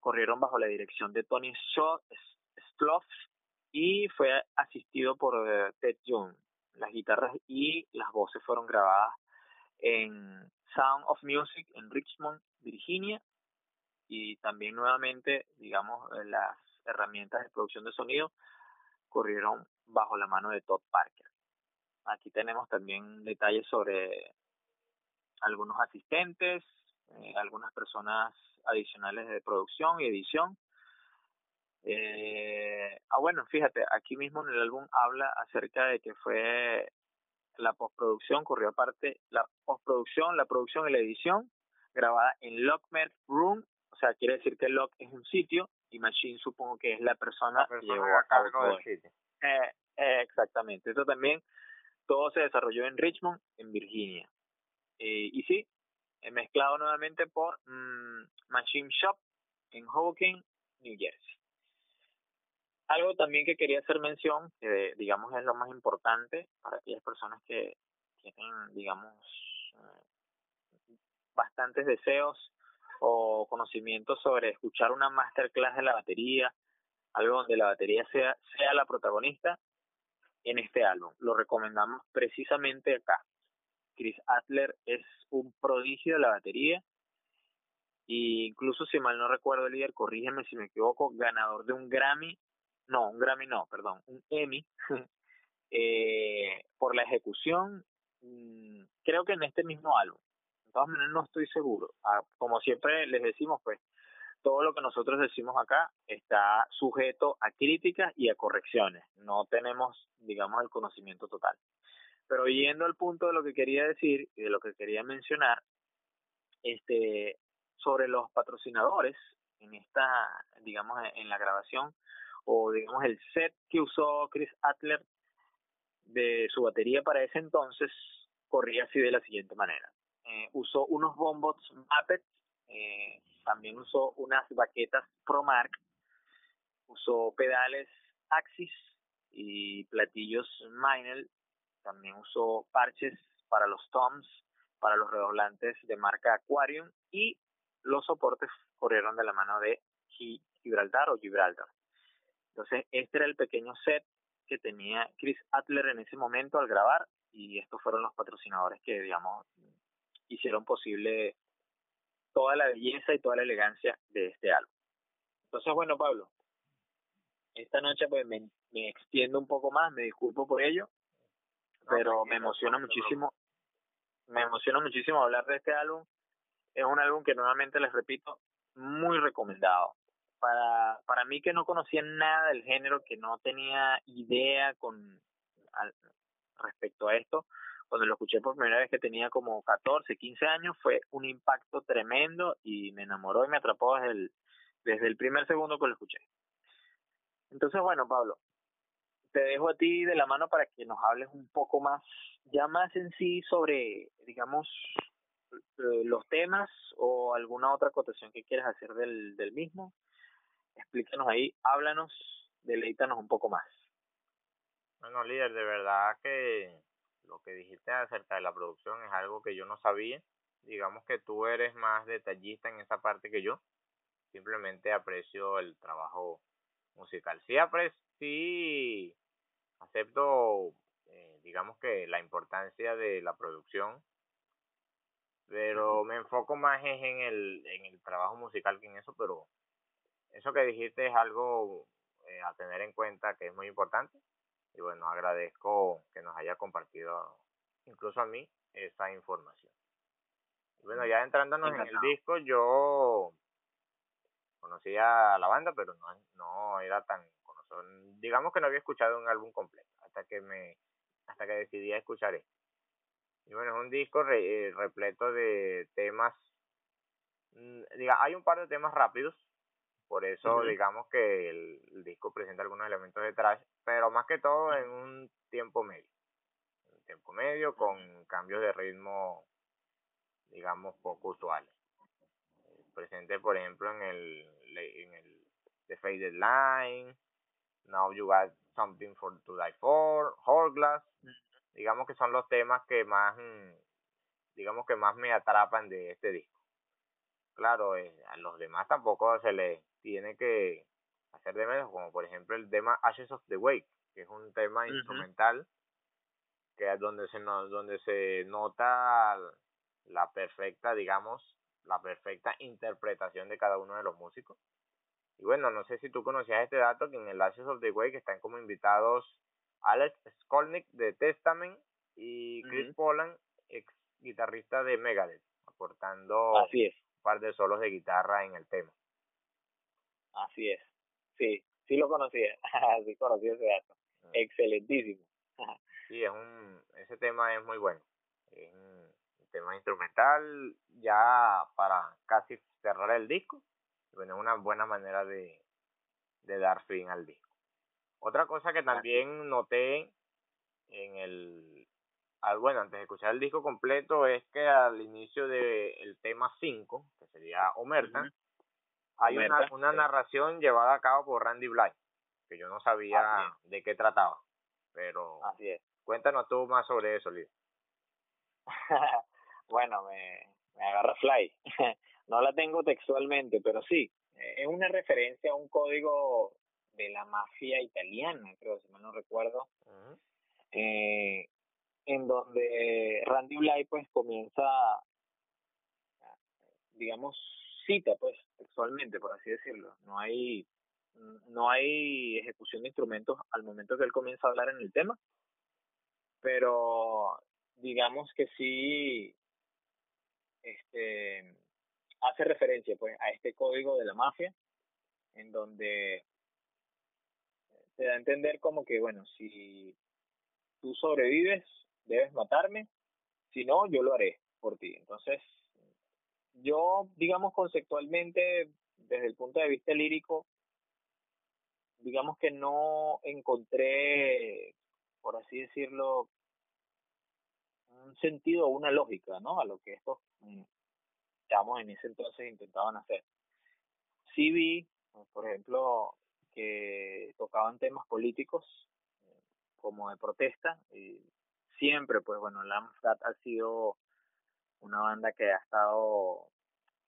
corrieron bajo la dirección de Tony Sloff y fue asistido por Ted Young las guitarras y las voces fueron grabadas en Sound of Music en Richmond, Virginia, y también nuevamente, digamos, eh, las herramientas de producción de sonido corrieron bajo la mano de Todd Parker. Aquí tenemos también detalles sobre algunos asistentes, eh, algunas personas adicionales de producción y edición. Eh, ah, bueno, fíjate, aquí mismo en el álbum habla acerca de que fue la postproducción, corrió aparte la postproducción, la producción y la edición, grabada en Lockmer Room, o sea, quiere decir que Lock es un sitio y Machine supongo que es la persona, que llevó a cabo todo sitio. Eh, eh, exactamente, esto también, todo se desarrolló en Richmond, en Virginia. Eh, y sí, mezclado nuevamente por mm, Machine Shop en Hoboken, New Jersey. Algo también que quería hacer mención, que digamos es lo más importante para aquellas personas que tienen, digamos, eh, bastantes deseos o conocimientos sobre escuchar una masterclass de la batería, algo donde la batería sea, sea la protagonista en este álbum. Lo recomendamos precisamente acá. Chris Adler es un prodigio de la batería e incluso si mal no recuerdo el líder, corrígeme si me equivoco, ganador de un Grammy no, un Grammy no, perdón, un Emmy, [LAUGHS] eh, por la ejecución, mm, creo que en este mismo álbum. De todas maneras no estoy seguro. Ah, como siempre les decimos, pues, todo lo que nosotros decimos acá está sujeto a críticas y a correcciones. No tenemos, digamos, el conocimiento total. Pero yendo al punto de lo que quería decir y de lo que quería mencionar, este, sobre los patrocinadores en esta, digamos, en la grabación, o digamos el set que usó Chris Adler de su batería para ese entonces corría así de la siguiente manera. Eh, usó unos bombots Muppet, eh, también usó unas baquetas ProMark, usó pedales Axis y platillos Minel, también usó parches para los toms, para los redoblantes de marca Aquarium y los soportes corrieron de la mano de Gibraltar o Gibraltar. Entonces, este era el pequeño set que tenía Chris Adler en ese momento al grabar y estos fueron los patrocinadores que, digamos, hicieron posible toda la belleza y toda la elegancia de este álbum. Entonces, bueno, Pablo, esta noche pues me, me extiendo un poco más, me disculpo por ello, pero me emociona muchísimo, me emociona muchísimo hablar de este álbum. Es un álbum que nuevamente les repito, muy recomendado para, para mí que no conocía nada del género, que no tenía idea con respecto a esto, cuando lo escuché por primera vez que tenía como 14, 15 años, fue un impacto tremendo y me enamoró y me atrapó desde el, desde el primer segundo que lo escuché. Entonces, bueno, Pablo, te dejo a ti de la mano para que nos hables un poco más, ya más en sí sobre, digamos, eh, los temas o alguna otra acotación que quieras hacer del, del mismo. Explícanos ahí, háblanos, deleítanos un poco más. Bueno, líder, de verdad que lo que dijiste acerca de la producción es algo que yo no sabía. Digamos que tú eres más detallista en esa parte que yo. Simplemente aprecio el trabajo musical. Sí, aprecio, sí acepto, eh, digamos que la importancia de la producción, pero me enfoco más en el, en el trabajo musical que en eso, pero eso que dijiste es algo eh, a tener en cuenta que es muy importante y bueno, agradezco que nos haya compartido incluso a mí esa información. Y bueno, ya entrándonos en el disco, yo conocía a la banda, pero no, no era tan conocido. Digamos que no había escuchado un álbum completo hasta que me hasta que decidí escuchar esto. Y bueno, es un disco eh, repleto de temas. Mm, diga, hay un par de temas rápidos, por eso digamos que el, disco presenta algunos elementos de trash, pero más que todo en un tiempo medio. Un tiempo medio con cambios de ritmo, digamos, poco usuales. Presente, por ejemplo, en el, en el The Faded Line, Now You Got Something for to Die For, Hourglass, digamos que son los temas que más, mm, digamos que más me atrapan de este disco. Claro, eh, a los demás tampoco se les tiene que hacer de menos, como por ejemplo el tema Ashes of the Wake, que es un tema instrumental que es donde se donde se nota la perfecta, digamos, la perfecta interpretación de cada uno de los músicos. Y bueno, no sé si tú conocías este dato, que en el Ashes of the Wake están como invitados Alex Skolnick de Testament y Chris Poland, ex guitarrista de Megadeth, aportando un par de solos de guitarra en el tema. Así es. Sí, sí lo conocía. [LAUGHS] sí conocí ese dato. Mm. Excelentísimo. sí, es un, ese tema es muy bueno. Es un tema instrumental ya para casi cerrar el disco. Bueno, es una buena manera de, de dar fin al disco. Otra cosa que también noté en el, al, bueno, antes de escuchar el disco completo, es que al inicio del tema 5, que sería Omerta, hay una, una narración llevada a cabo por Randy Blythe, que yo no sabía de qué trataba. Pero Así es. cuéntanos tú más sobre eso, Liz. [LAUGHS] bueno, me, me agarra fly. [LAUGHS] no la tengo textualmente, pero sí, eh, es una referencia a un código de la mafia italiana, creo, si mal no recuerdo, eh, en donde Randy Blythe pues comienza, digamos, cita, pues, textualmente, por así decirlo. No hay, no hay ejecución de instrumentos al momento que él comienza a hablar en el tema, pero digamos que sí, este, hace referencia, pues, a este código de la mafia, en donde se da a entender como que, bueno, si tú sobrevives, debes matarme, si no, yo lo haré por ti. Entonces, yo, digamos, conceptualmente, desde el punto de vista lírico, digamos que no encontré, por así decirlo, un sentido o una lógica, ¿no? A lo que estos chavos en ese entonces intentaban hacer. Sí vi, por ejemplo, que tocaban temas políticos como de protesta y siempre, pues bueno, la AMFAT ha sido una banda que ha estado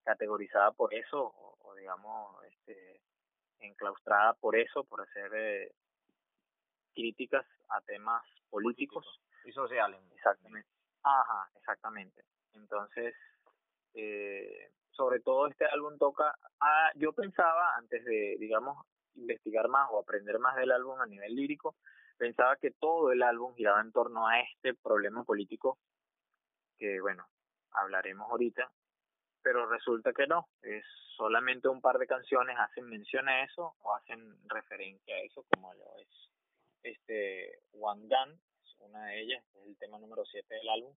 categorizada por eso o, digamos este enclaustrada por eso por hacer eh, críticas a temas políticos. Y sociales exactamente. Ajá exactamente. Entonces eh, sobre todo este álbum toca ah, yo pensaba antes de digamos investigar más o aprender más del álbum a nivel lírico pensaba que todo el álbum giraba en torno a este problema político que bueno hablaremos ahorita, pero resulta que no, es solamente un par de canciones hacen mención a eso o hacen referencia a eso, como lo es este One Gun, una de ellas, es el tema número 7 del álbum,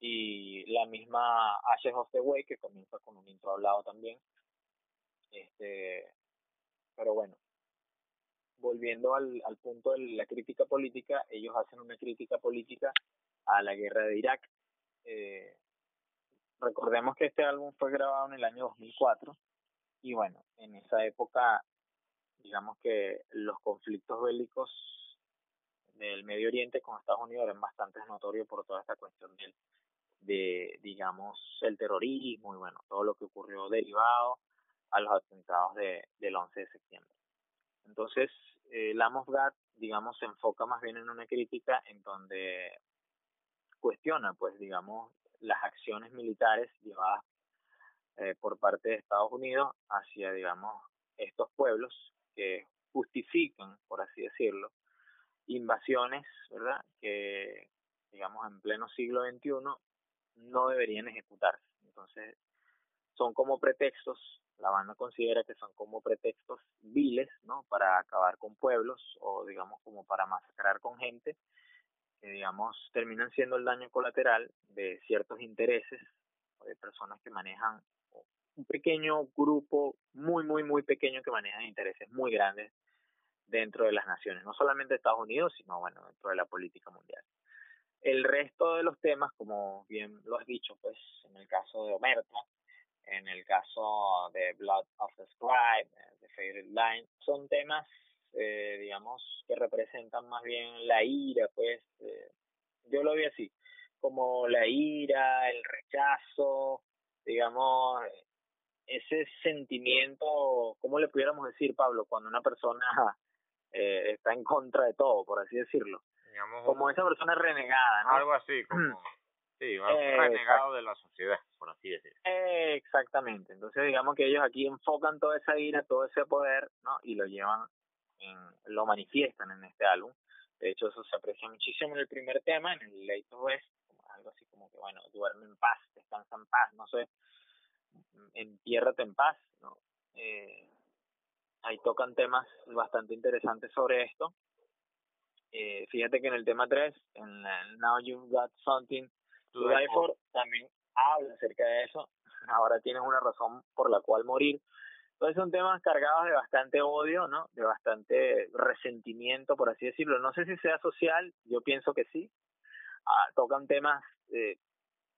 y la misma Ashes of the Way, que comienza con un intro hablado también. Este, pero bueno, volviendo al, al punto de la crítica política, ellos hacen una crítica política a la guerra de Irak. Eh, recordemos que este álbum fue grabado en el año 2004 y bueno, en esa época, digamos que los conflictos bélicos del Medio Oriente con Estados Unidos eran bastante notorios por toda esta cuestión del, de, digamos, el terrorismo y bueno, todo lo que ocurrió derivado a los atentados de, del 11 de septiembre. Entonces, eh, Lamb digamos, se enfoca más bien en una crítica en donde cuestiona, pues, digamos, las acciones militares llevadas eh, por parte de Estados Unidos hacia, digamos, estos pueblos que justifican, por así decirlo, invasiones, ¿verdad? Que, digamos, en pleno siglo XXI no deberían ejecutarse. Entonces, son como pretextos, la banda considera que son como pretextos viles, ¿no? Para acabar con pueblos o, digamos, como para masacrar con gente que, digamos, terminan siendo el daño colateral de ciertos intereses o de personas que manejan un pequeño grupo, muy, muy, muy pequeño que manejan intereses muy grandes dentro de las naciones, no solamente Estados Unidos, sino, bueno, dentro de la política mundial. El resto de los temas, como bien lo has dicho, pues en el caso de Omerta, en el caso de Blood of the Scribe, de Favorite Line, son temas, eh, digamos, que representan más bien la ira, pues eh, yo lo vi así, como la ira, el rechazo, digamos, ese sentimiento, ¿cómo le pudiéramos decir, Pablo, cuando una persona [LAUGHS] eh, está en contra de todo, por así decirlo? como esa persona renegada, ¿no? Algo así, como... Sí, un renegado de la sociedad, por así decirlo. exactamente. Entonces, digamos que ellos aquí enfocan toda esa ira, todo ese poder, ¿no? Y lo llevan, en, lo manifiestan en este álbum. De hecho, eso se aprecia muchísimo en el primer tema, en el Late West, algo así como que, bueno, duerme en paz, descansa en paz, no sé, entiérrate en paz, ¿no? Eh, ahí tocan temas bastante interesantes sobre esto. Eh, fíjate que en el tema 3, en Now You've Got Something to Die For, también habla acerca de eso. [LAUGHS] Ahora tienes una razón por la cual morir. Entonces son temas cargados de bastante odio, ¿no? De bastante resentimiento, por así decirlo. No sé si sea social, yo pienso que sí. Ah, tocan temas eh,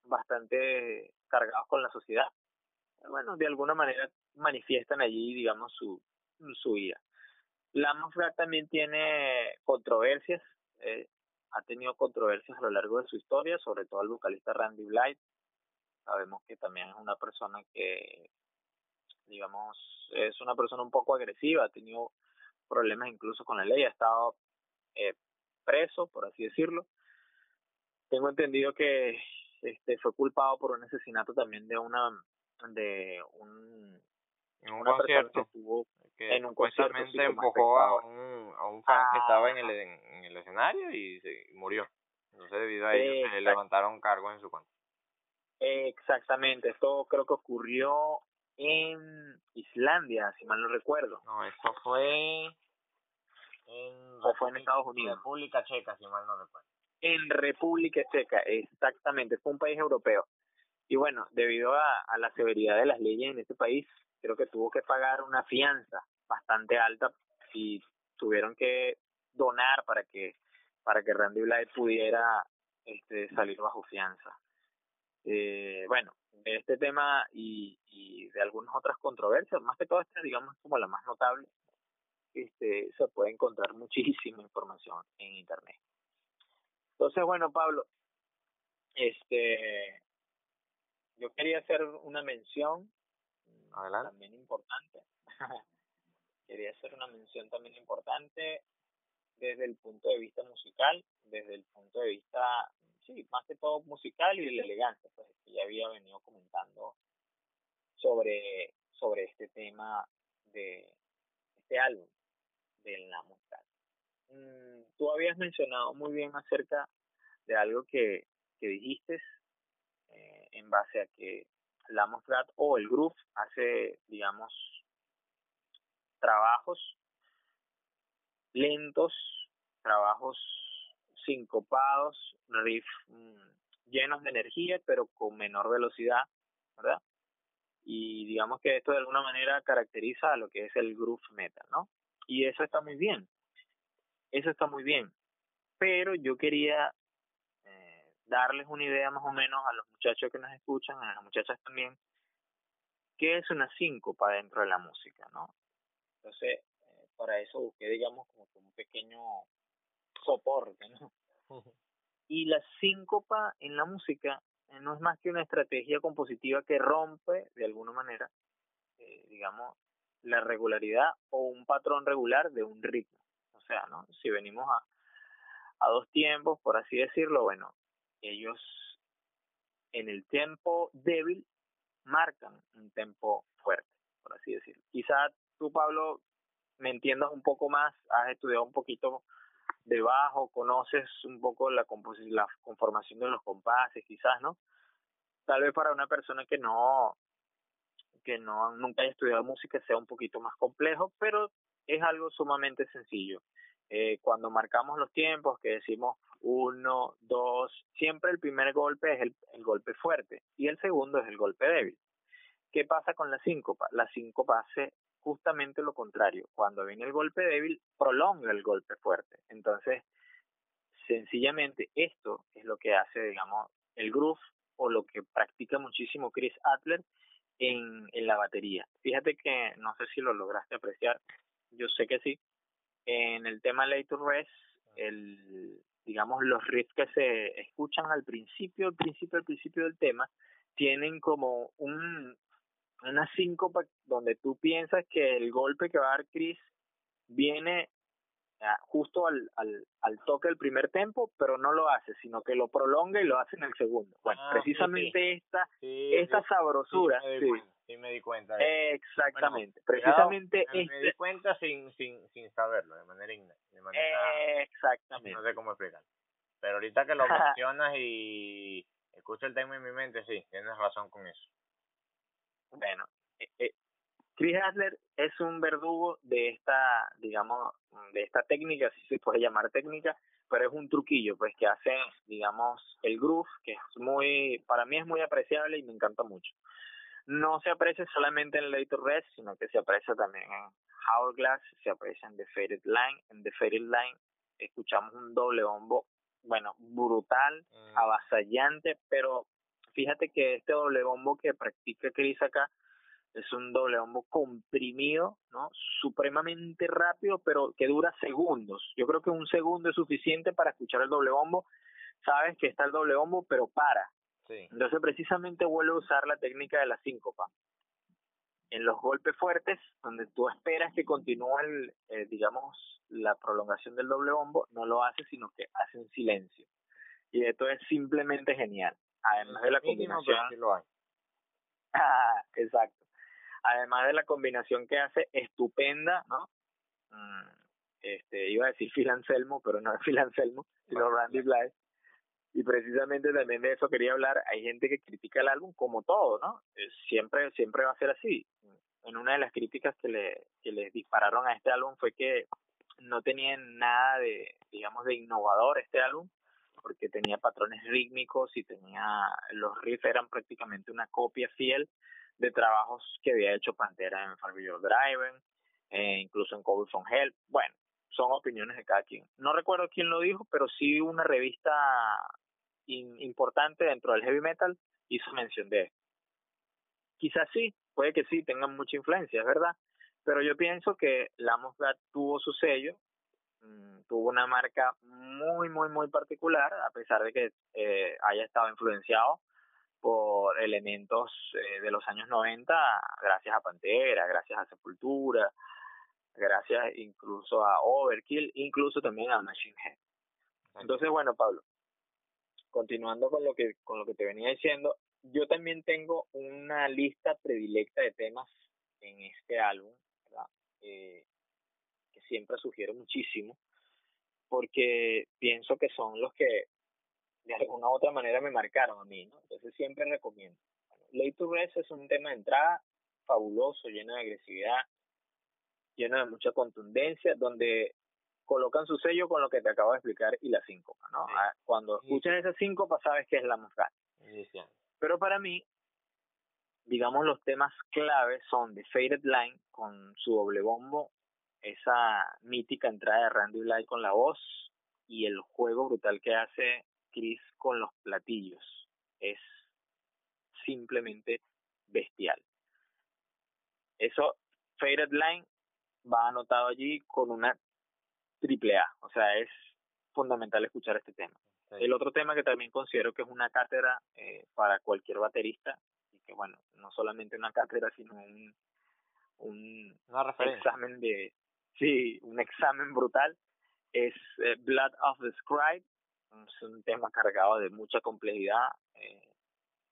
bastante cargados con la sociedad. Bueno, de alguna manera manifiestan allí, digamos, su, su ira. La mafia también tiene controversias, eh, ha tenido controversias a lo largo de su historia, sobre todo el vocalista Randy Blythe. Sabemos que también es una persona que, digamos, es una persona un poco agresiva, ha tenido problemas incluso con la ley, ha estado eh, preso, por así decirlo. Tengo entendido que este fue culpado por un asesinato también de una de un en un concierto que en un empujó a un, a un fan que estaba en el, en, el escenario y se murió. Entonces debido a ello se levantaron cargos en su contra. Exactamente, esto creo que ocurrió en Islandia, si mal no recuerdo. No, esto fue en, o fue en Estados Unidos. República Checa, si mal no recuerdo. En República Checa, exactamente, fue un país europeo. Y bueno, debido a, a la severidad de las leyes en este país, creo que tuvo que pagar una fianza bastante alta y tuvieron que donar para que para que Randy Blythe pudiera este salir bajo fianza. Eh, bueno, de este tema y, y de algunas otras controversias, más que todo esta, digamos, como la más notable, este, se puede encontrar muchísima información en internet. Entonces, bueno, Pablo, este, yo quería hacer una mención también importante. [LAUGHS] Quería hacer una mención también importante desde el punto de vista musical, desde el punto de vista, sí, más que todo musical y de la elegancia, pues que ya había venido comentando sobre, sobre este tema de este álbum de la. Mm, tú habías mencionado muy bien acerca de algo que, que dijiste eh, en base a que la Mosfrat o el groove hace, digamos, trabajos lentos, trabajos sincopados, riff mm, llenos de energía, pero con menor velocidad, ¿verdad? Y digamos que esto de alguna manera caracteriza a lo que es el groove metal, ¿no? Y eso está muy bien. Eso está muy bien. Pero yo quería eh, darles una idea más o menos a los muchachos que nos escuchan, a las muchachas también, qué es una síncopa dentro de la música, ¿no? Entonces, eh, para eso busqué, digamos, como un pequeño soporte, ¿no? Y la síncopa en la música eh, no es más que una estrategia compositiva que rompe, de alguna manera, eh, digamos, la regularidad o un patrón regular de un ritmo. O sea, ¿no? Si venimos a, a dos tiempos, por así decirlo, bueno, ellos en el tiempo débil marcan un tempo fuerte, por así decirlo. Quizá tú, Pablo, me entiendas un poco más, has estudiado un poquito debajo, conoces un poco la, la conformación de los compases, quizás, ¿no? Tal vez para una persona que no, que no nunca haya estudiado música sea un poquito más complejo, pero es algo sumamente sencillo. Eh, cuando marcamos los tiempos, que decimos uno, dos, siempre el primer golpe es el, golpe fuerte y el segundo es el golpe débil. ¿Qué pasa con la síncopa? La síncopa hace justamente lo contrario. Cuando viene el golpe débil, prolonga el golpe fuerte. Entonces, sencillamente esto es lo que hace, digamos, el groove o lo que practica muchísimo Chris Adler en, en la batería. Fíjate que no sé si lo lograste apreciar, yo sé que sí. En el tema Late to Rest, el, digamos, los riffs que se escuchan al principio, al principio, al principio del tema, tienen como un, una síncopa donde tú piensas que el golpe que va a dar Chris viene ah, justo al, al, al toque del primer tempo, pero no lo hace, sino que lo prolonga y lo hace en el segundo. Bueno, ah, precisamente esta esta sabrosura. Sí, me di cuenta. Exactamente. precisamente me di este cuenta sin, sin, sin saberlo, de manera, de manera Exactamente. No sé cómo explicar. Pero ahorita que lo [LAUGHS] mencionas y escucho el tema en mi mente, sí, tienes razón con eso. Bueno, eh, eh, Chris Adler es un verdugo de esta, digamos, de esta técnica, si se puede llamar técnica, pero es un truquillo, pues, que hace, digamos, el groove, que es muy, para mí es muy apreciable y me encanta mucho. No se aprecia solamente en Later Rest, sino que se aprecia también en Hourglass, se aprecia en The Faded Line. En The Faded Line escuchamos un doble bombo, bueno, brutal, mm. avasallante, pero fíjate que este doble bombo que practica Chris acá es un doble bombo comprimido, ¿no? Supremamente rápido, pero que dura segundos. Yo creo que un segundo es suficiente para escuchar el doble bombo. Sabes que está el doble bombo, pero para. Sí. Entonces, precisamente vuelve a usar la técnica de la síncopa. En los golpes fuertes, donde tú esperas que continúe, el, eh, digamos, la prolongación del doble bombo, no lo hace, sino que hace un silencio. Y esto es simplemente genial además de la combinación [LAUGHS] exacto. Además de la combinación que hace estupenda no mm, este iba a decir Phil Anselmo pero no es Phil Anselmo sino Randy Blythe. Y precisamente también de eso quería hablar. Hay gente que critica el álbum como todo no siempre siempre va a ser así. En una de las críticas que le que le dispararon a este álbum fue que no tenían nada de digamos de innovador este álbum porque tenía patrones rítmicos y tenía los riffs eran prácticamente una copia fiel de trabajos que había hecho Pantera en Fabio Driven, eh, incluso en Cover from Hell. Bueno, son opiniones de cada quien. No recuerdo quién lo dijo, pero sí una revista importante dentro del heavy metal hizo mención de esto. Quizás sí, puede que sí, tengan mucha influencia, es verdad, pero yo pienso que la Moscat tuvo su sello Mm, tuvo una marca muy, muy, muy particular, a pesar de que eh, haya estado influenciado por elementos eh, de los años 90, gracias a Pantera, gracias a Sepultura, gracias incluso a Overkill, incluso también a Machine Head. Entonces, bueno, Pablo, continuando con lo que con lo que te venía diciendo, yo también tengo una lista predilecta de temas en este álbum, ¿verdad? Eh, siempre sugiero muchísimo, porque pienso que son los que de alguna u otra manera me marcaron a mí, ¿no? Entonces siempre recomiendo. Late to Rest es un tema de entrada fabuloso, lleno de agresividad, lleno de mucha contundencia, donde colocan su sello con lo que te acabo de explicar y la síncopa, ¿no? Ah, cuando escuchas esa síncopa sabes que es la más Pero para mí, digamos, los temas claves son The Faded Line con su doble bombo, esa mítica entrada de Randy Blythe con la voz y el juego brutal que hace Chris con los platillos. Es simplemente bestial. Eso, Faded Line va anotado allí con una triple A, o sea, es fundamental escuchar este tema. El otro tema que también considero que es una cátedra eh, para cualquier baterista, y que bueno, no solamente una cátedra, sino un, un examen de, sí, un examen brutal, es eh, Blood of the Scribe, es un tema cargado de mucha complejidad. Eh,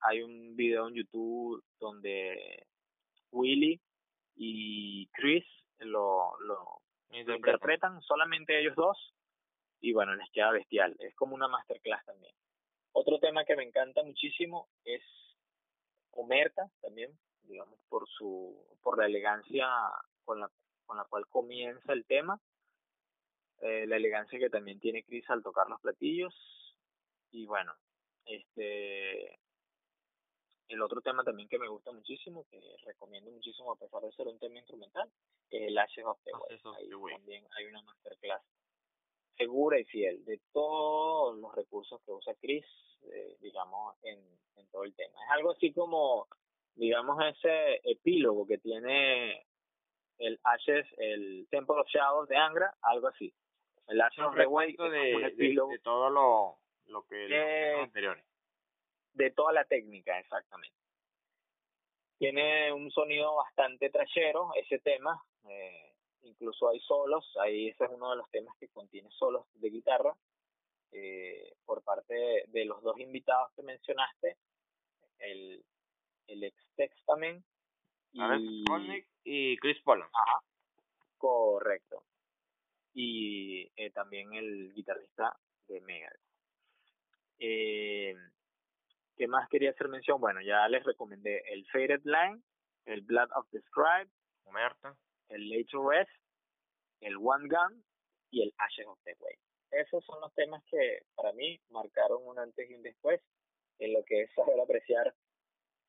hay un video en YouTube donde Willy y Chris lo, lo, interpretan solamente ellos dos y bueno, les queda bestial. Es como una masterclass también. Otro tema que me encanta muchísimo es Omerta también, digamos, por su por la elegancia con la, con la cual comienza el tema, eh, la elegancia que también tiene Chris al tocar los platillos y bueno, este el otro tema también que me gusta muchísimo, que recomiendo muchísimo a pesar de ser un tema instrumental, es el Ashes of the Way. también hay una masterclass segura y fiel de todos los recursos que usa Chris, eh, digamos, en, en todo el tema. Es algo así como, digamos, ese epílogo que tiene el Ashes, el Temple of Shadows de Angra, algo así. El Ashes of the Way de, de, todo lo, lo que eh, los anteriores de toda la técnica, exactamente. Tiene un sonido bastante trashero ese tema, eh, incluso hay solos, ahí ese es uno de los temas que contiene solos de guitarra eh, por parte de, los dos invitados que mencionaste, el, el ex Textamen y, y Chris Poland. Ajá, correcto. Y eh, también el guitarrista de Megadeth. Eh, ¿Qué más quería hacer mención? Bueno, ya les recomendé el Faded Line, el Blood of the Scribe, el Later Rest, el One Gun y el Ashes of the Way. Esos son los temas que para mí marcaron un antes y un después en lo que es saber apreciar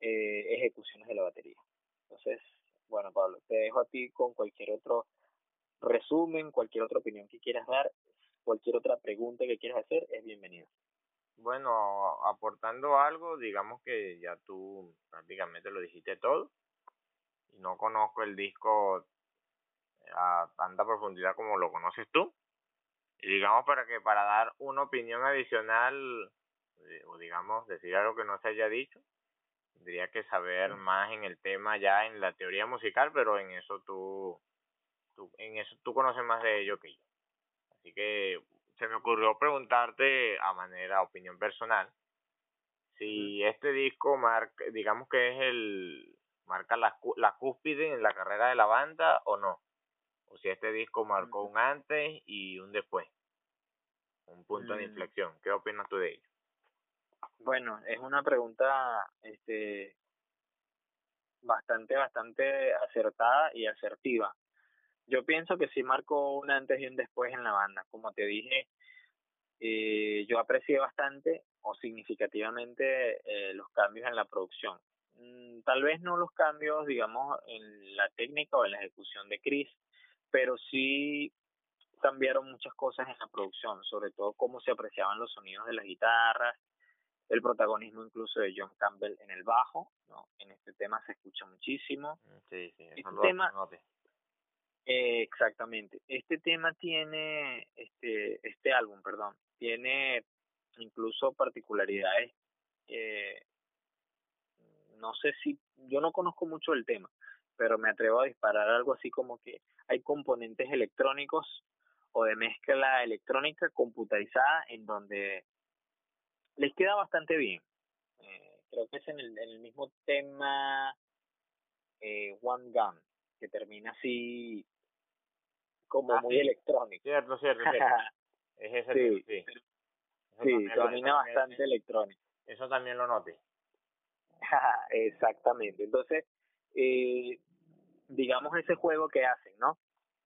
eh, ejecuciones de la batería. Entonces, bueno, Pablo, te dejo a ti con cualquier otro resumen, cualquier otra opinión que quieras dar, cualquier otra pregunta que quieras hacer, es bienvenido. Bueno, aportando algo, digamos que ya tú prácticamente lo dijiste todo. Y no conozco el disco a tanta profundidad como lo conoces tú. Y digamos para que para dar una opinión adicional, eh, o digamos decir algo que no se haya dicho, tendría que saber más en el tema ya en la teoría musical, pero en eso tú, tú en eso tú conoces más de ello que yo. Así que se me ocurrió preguntarte a manera opinión personal si este disco marca, digamos que es el marca la, la cúspide en la carrera de la banda o no, o si este disco marcó un antes y un después, un punto de mm. inflexión. ¿Qué opinas tú de ello? Bueno, es una pregunta este bastante bastante acertada y asertiva yo pienso que sí marcó un antes y un después en la banda. Como te dije, eh, yo aprecié bastante o significativamente eh, los cambios en la producción. Mm, tal vez no los cambios, digamos, en la técnica o en la ejecución de Chris, pero sí cambiaron muchas cosas en la producción, sobre todo cómo se apreciaban los sonidos de las guitarras, el protagonismo incluso de John Campbell en el bajo, ¿no? En este tema se escucha muchísimo. Mm, sí, sí, este tema, eh, exactamente. Este tema tiene, este, este álbum, perdón, tiene incluso particularidades. Eh, no sé si, yo no conozco mucho el tema, pero me atrevo a disparar algo así como que hay componentes electrónicos o de mezcla electrónica computarizada en donde les queda bastante bien. Eh, creo que es en el, en el mismo tema eh, One Gun, que termina así como ah, muy electrónico. Cierto, cierto, [LAUGHS] es ese sí, sí. sí bastante electrónico. Eso también lo noté. [LAUGHS] Exactamente. Entonces, eh, digamos ese juego que hacen, ¿no?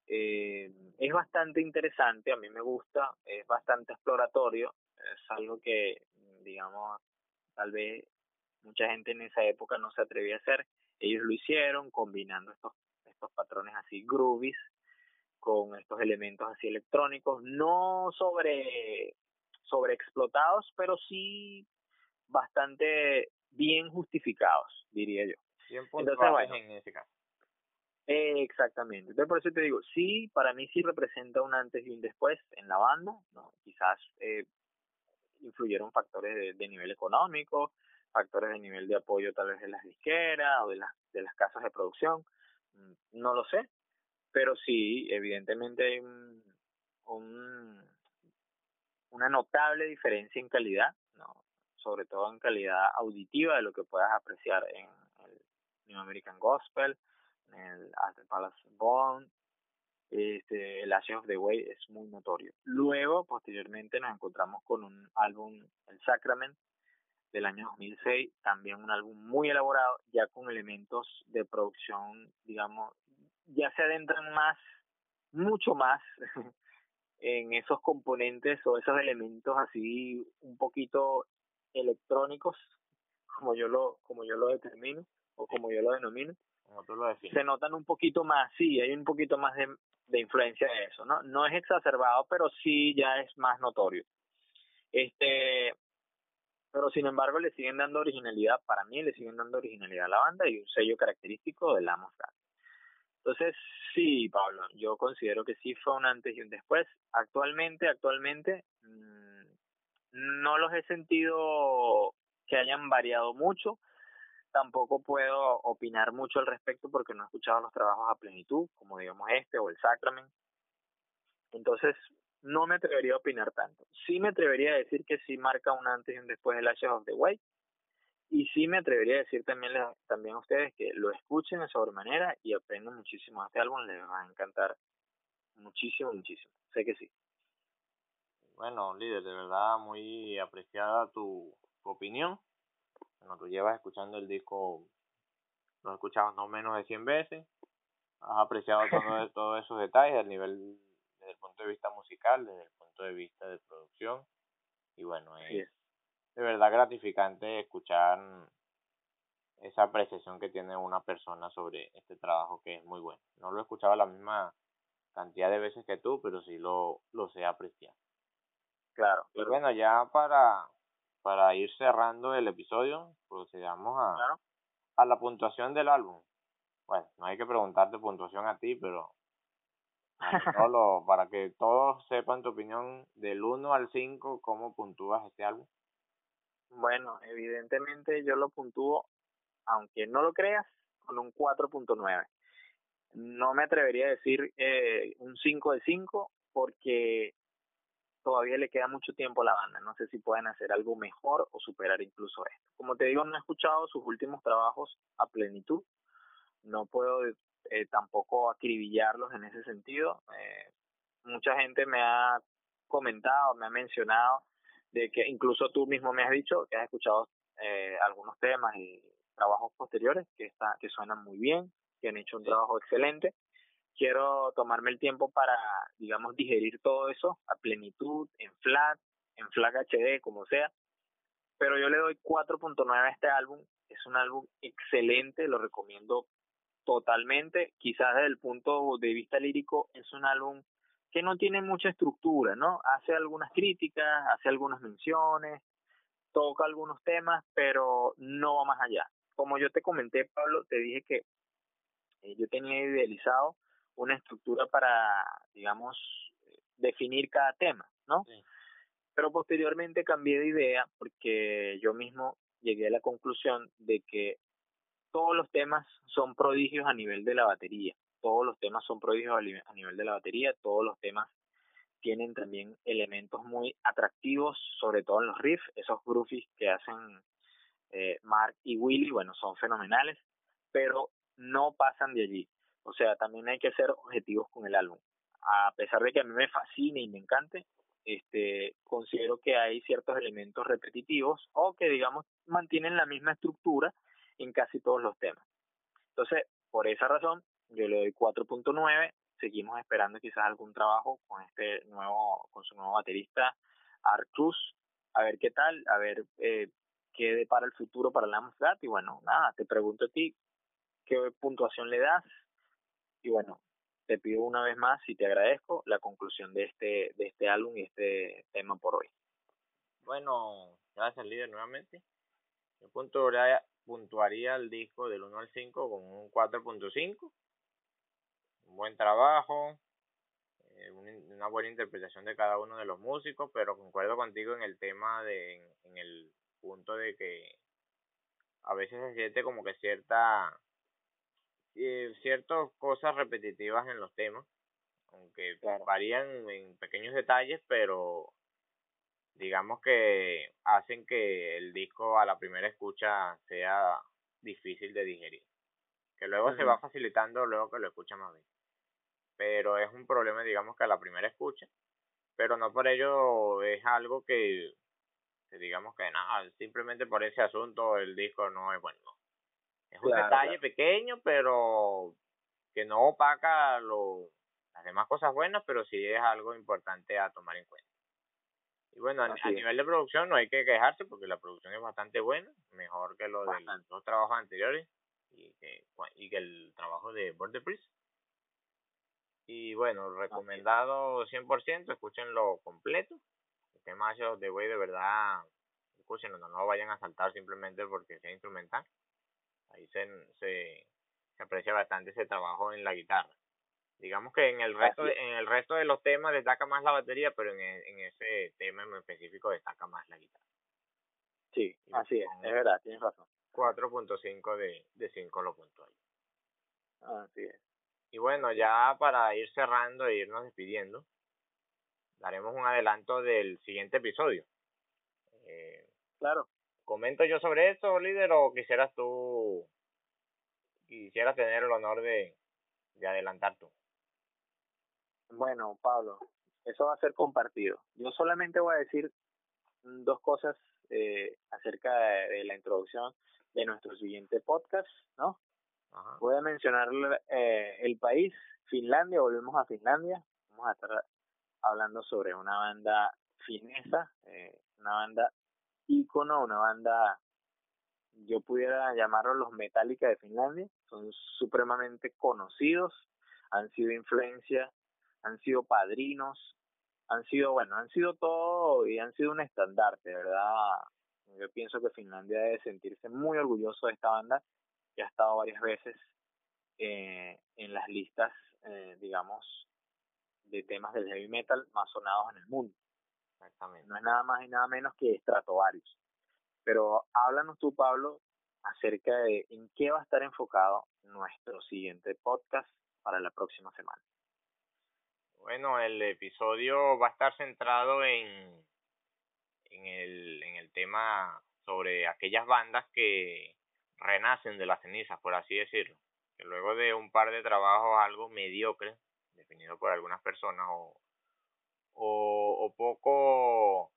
Eh, es bastante interesante, a mí me gusta, es bastante exploratorio, es algo que, digamos, tal vez mucha gente en esa época no se atrevía a hacer. Ellos lo hicieron combinando estos, estos patrones así groovies con estos elementos así electrónicos, no sobre, sobre explotados, pero sí bastante bien justificados, diría yo. Entonces, bueno, en ese caso. exactamente. Entonces, por eso te digo, sí, para mí sí representa un antes y un después en la banda. ¿no? Quizás eh, influyeron factores de, nivel económico, factores de nivel de apoyo tal vez de las disqueras o de las, de las casas de producción. Mm, no lo sé, pero sí, evidentemente hay un, una notable diferencia en calidad, ¿no? sobre todo en calidad auditiva de lo que puedas apreciar en el New American Gospel, en el After Palace Bond, este, el Ashes of the Way es muy notorio. Luego, posteriormente, nos encontramos con un álbum, El Sacrament, del año 2006, también un álbum muy elaborado, ya con elementos de producción, digamos, ya se adentran más, mucho más [LAUGHS] en esos componentes o esos elementos así un poquito electrónicos, como yo lo, como yo lo determino o como yo lo denomino. se notan un poquito más, sí, hay un poquito más de, de influencia de eso, ¿no? No es exacerbado, pero sí ya es más notorio. Este, pero sin embargo le siguen dando originalidad, para mí le siguen dando originalidad a la banda y un sello característico de la mosca. Entonces, sí, Pablo, yo considero que sí fue un antes y un después. Actualmente, actualmente, mm, no los he sentido que hayan variado mucho. Tampoco puedo opinar mucho al respecto porque no he escuchado los trabajos a plenitud, como digamos este o el Sacrament. Entonces, no me atrevería a opinar tanto. Sí me atrevería a decir que sí marca un antes y un después del Ashes of the Way, y sí me atrevería a decir también, también a ustedes que lo escuchen de sobremanera y aprendan muchísimo de este álbum, les va a encantar muchísimo, muchísimo. Sé que sí. Bueno, líder, de verdad muy apreciada tu, opinión. Bueno, tú llevas escuchando el disco, lo has escuchado no menos de 100 veces. Has apreciado todo, [LAUGHS] todos esos detalles, al nivel, desde el punto de vista musical, desde el punto de vista de producción. Y bueno, es, de verdad gratificante escuchar esa apreciación que tiene una persona sobre este trabajo que es muy bueno. No lo he escuchado la misma cantidad de veces que tú, pero sí lo, lo sé apreciar. Claro. Y bueno, ya para, para ir cerrando el episodio, procedamos a, a la puntuación del álbum. Bueno, no hay que preguntarte puntuación a ti, pero solo [LAUGHS] para que todos sepan tu opinión del 1 al 5, cómo puntúas este álbum. Bueno, evidentemente yo lo puntúo, aunque no lo creas, con un 4.9. No me atrevería a decir eh, un 5 de 5 porque todavía le queda mucho tiempo a la banda. No sé si pueden hacer algo mejor o superar incluso esto. Como te digo, no he escuchado sus últimos trabajos a plenitud. No puedo eh, tampoco acribillarlos en ese sentido. Eh, mucha gente me ha comentado, me ha mencionado de que incluso tú mismo me has dicho que has escuchado eh, algunos temas y trabajos posteriores que, está, que suenan muy bien, que han hecho un trabajo excelente. Quiero tomarme el tiempo para, digamos, digerir todo eso a plenitud, en flat, en flat HD, como sea. Pero yo le doy 4.9 a este álbum. Es un álbum excelente, lo recomiendo totalmente. Quizás desde el punto de vista lírico es un álbum que no tiene mucha estructura, ¿no? Hace algunas críticas, hace algunas menciones, toca algunos temas, pero no va más allá. Como yo te comenté, Pablo, te dije que eh, yo tenía idealizado una estructura para, digamos, definir cada tema, ¿no? Pero posteriormente cambié de idea porque yo mismo llegué a la conclusión de que todos los temas son prodigios a nivel de la batería todos los temas son prodigios a nivel de la batería, todos los temas tienen también elementos muy atractivos, sobre todo en los riffs, esos groovies que hacen eh, Mark y Willy, bueno, son fenomenales, pero no pasan de allí. O sea, también hay que ser objetivos con el álbum. A pesar de que a mí me fascine y me encante, este, considero que hay ciertos elementos repetitivos o que, digamos, mantienen la misma estructura en casi todos los temas. Entonces, por esa razón, yo le doy 4.9. Seguimos esperando quizás algún trabajo con este nuevo, con su nuevo baterista, Art Cruz. A ver qué tal, a ver eh, qué depara el futuro para la Y bueno, nada, te pregunto a ti, ¿qué puntuación le das? Y bueno, te pido una vez más y te agradezco la conclusión de este, de este álbum y este tema por hoy. Bueno, gracias líder nuevamente. Yo puntuaría, puntuaría el disco del 1 al 5 con un 4.5. Un buen trabajo, eh, una buena interpretación de cada uno de los músicos, pero concuerdo contigo en el tema de, en el punto de que a veces se siente como que cierta eh, ciertas cosas repetitivas en los temas, aunque varían en pequeños detalles, pero digamos que hacen que el disco a la primera escucha sea difícil de digerir, que luego se va facilitando luego que lo escucha más bien. Pero es un problema, digamos, que a la primera escucha, pero no por ello es algo que, que digamos que nada, simplemente por ese asunto el disco no es bueno. Es un detalle pequeño, pero que no opaca lo, las demás cosas buenas, pero sí es algo importante a tomar en cuenta. Y bueno, a, nivel de producción no hay que quejarse porque la producción es bastante buena, mejor que lo de los dos trabajos anteriores y que, y que el trabajo de Border Priest. Y bueno, recomendado 100%, escúchenlo completo. El tema de Way de verdad, escúchenlo, no, no vayan a saltar simplemente porque sea instrumental ahí se, se, aprecia bastante ese trabajo en la guitarra. Digamos que en el resto de, en el resto de los temas destaca más la batería, pero en, e, en ese tema en específico destaca más la guitarra. Sí, así es, es verdad, tienes razón. 4.5 de, de 5 lo puntual. Así es. Y bueno, ya para ir cerrando e irnos despidiendo, daremos un adelanto del siguiente episodio. Eh, claro. ¿Comento yo sobre eso, líder, o quisieras tú, quisieras tener el honor de, de adelantar tú? Bueno, Pablo, eso va a ser compartido. Yo solamente voy a decir dos cosas eh, acerca de, la introducción de nuestro siguiente podcast, ¿no? Voy a mencionar eh, el país, Finlandia, volvemos a Finlandia. Vamos a estar hablando sobre una banda finesa, eh, una banda ícono, una banda, yo pudiera llamarlo los Metallica de Finlandia, son supremamente conocidos, han sido influencia, han sido padrinos, han sido, bueno, han sido todo y han sido un estandarte, ¿verdad? Yo pienso que Finlandia debe sentirse muy orgulloso de esta banda, que ha estado varias veces eh, en las listas, eh, digamos, de temas del heavy metal más sonados en el mundo. No es nada más y nada menos que Stratovarius. Pero háblanos tú, Pablo, acerca de en qué va a estar enfocado nuestro siguiente podcast para la próxima semana. Bueno, el episodio va a estar centrado en, en, el, en el tema sobre aquellas bandas que renacen de las cenizas, por así decirlo. Que luego de un par de trabajos algo mediocre, definido por algunas personas o o, poco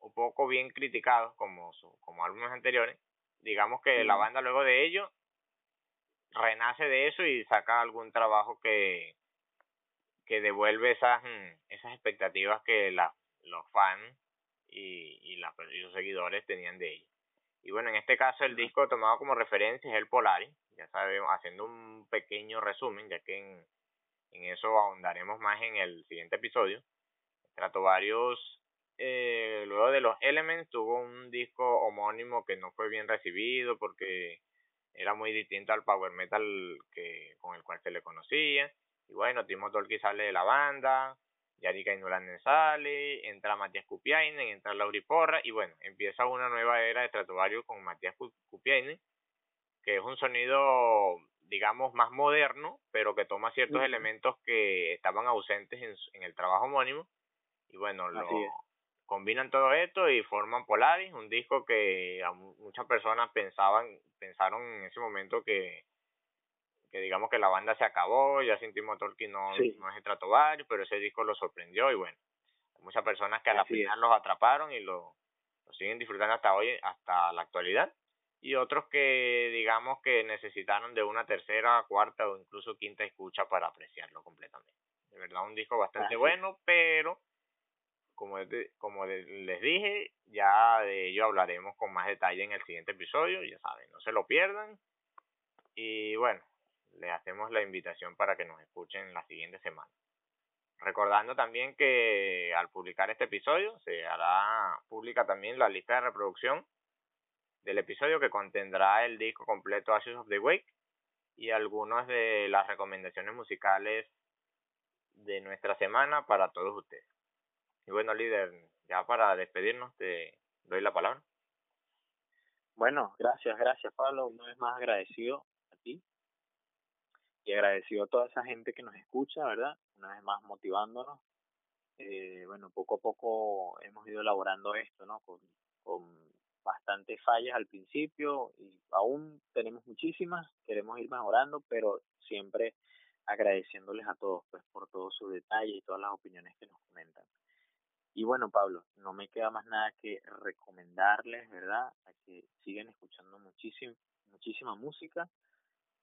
o poco bien criticados como como álbumes anteriores. Digamos que la banda luego de ello renace de eso y saca algún trabajo que que devuelve esas mm, esas expectativas que la, los fans y, y, la, y los seguidores tenían de ellos. Y bueno en este caso el disco tomado como referencia es el Polaris ya sabemos haciendo un pequeño resumen ya que en, en eso ahondaremos más en el siguiente episodio Stratovarius, eh, luego de los Elements, tuvo un disco homónimo que no fue bien recibido porque era muy distinto al power metal que con el cual se le conocía. Y bueno, Timo Tolki sale de la banda, Yarika Inulanen sale, entra Matías Kupiainen, entra Lauri Porra, y bueno, empieza una nueva era de Stratovarius con Matías Kupiainen, que es un sonido, digamos, más moderno, pero que toma ciertos elementos que estaban ausentes en, en el trabajo homónimo y bueno, lo combinan todo esto y forman Polaris, un disco que a muchas personas pensaban, pensaron en ese momento que, que digamos que la banda se acabó, ya sentimos Tolkien no, no es el trato varios, pero ese disco lo sorprendió y bueno, muchas personas que a la final los atraparon y lo, lo siguen disfrutando hasta hoy, hasta la actualidad. Y otros que digamos que necesitaron de una tercera, cuarta o incluso quinta escucha para apreciarlo completamente. De verdad un disco bastante bueno, pero como, como les dije, ya de ello hablaremos con más detalle en el siguiente episodio, ya saben, no se lo pierdan. Y bueno, les hacemos la invitación para que nos escuchen la siguiente semana. Recordando también que al publicar este episodio se hará pública también la lista de reproducción del episodio que contendrá el disco completo Ashes of the Wake y algunas de las recomendaciones musicales de nuestra semana para todos ustedes. Y bueno, líder, ya para despedirnos te doy la palabra. Bueno, gracias, gracias Pablo, una vez más agradecido a ti y agradecido a toda esa gente que nos escucha, ¿verdad? Una vez más motivándonos. Eh, bueno, poco a poco hemos ido elaborando esto, ¿no? Con, con bastantes fallas al principio y aún tenemos muchísimas, queremos ir mejorando, pero siempre agradeciéndoles a todos pues por todos sus detalles y todas las opiniones que nos comentan. Y bueno, Pablo, no me queda más nada que recomendarles, ¿verdad? A que sigan escuchando muchísimo, muchísima música.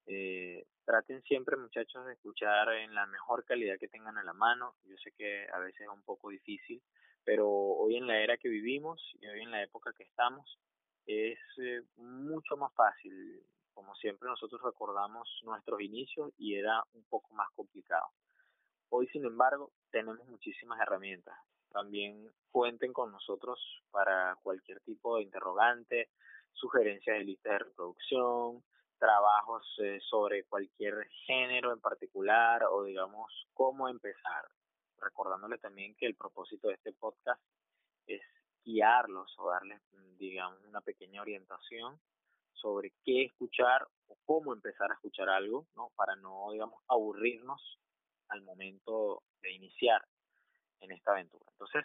Eh, traten siempre, muchachos, de escuchar en la mejor calidad que tengan a la mano. Yo sé que a veces es un poco difícil, pero hoy en la era que vivimos y hoy en la época que estamos, es eh, mucho más fácil. Como siempre nosotros recordamos nuestros inicios y era un poco más complicado. Hoy, sin embargo, tenemos muchísimas herramientas. También cuenten con nosotros para cualquier tipo de interrogante, sugerencias de lista de reproducción, trabajos eh, sobre cualquier género en particular o digamos cómo empezar recordándole también que el propósito de este podcast es guiarlos o darles, digamos, una pequeña orientación sobre qué escuchar o cómo empezar a escuchar algo, ¿no? Para no, digamos, aburrirnos al momento de iniciar en esta aventura. Entonces,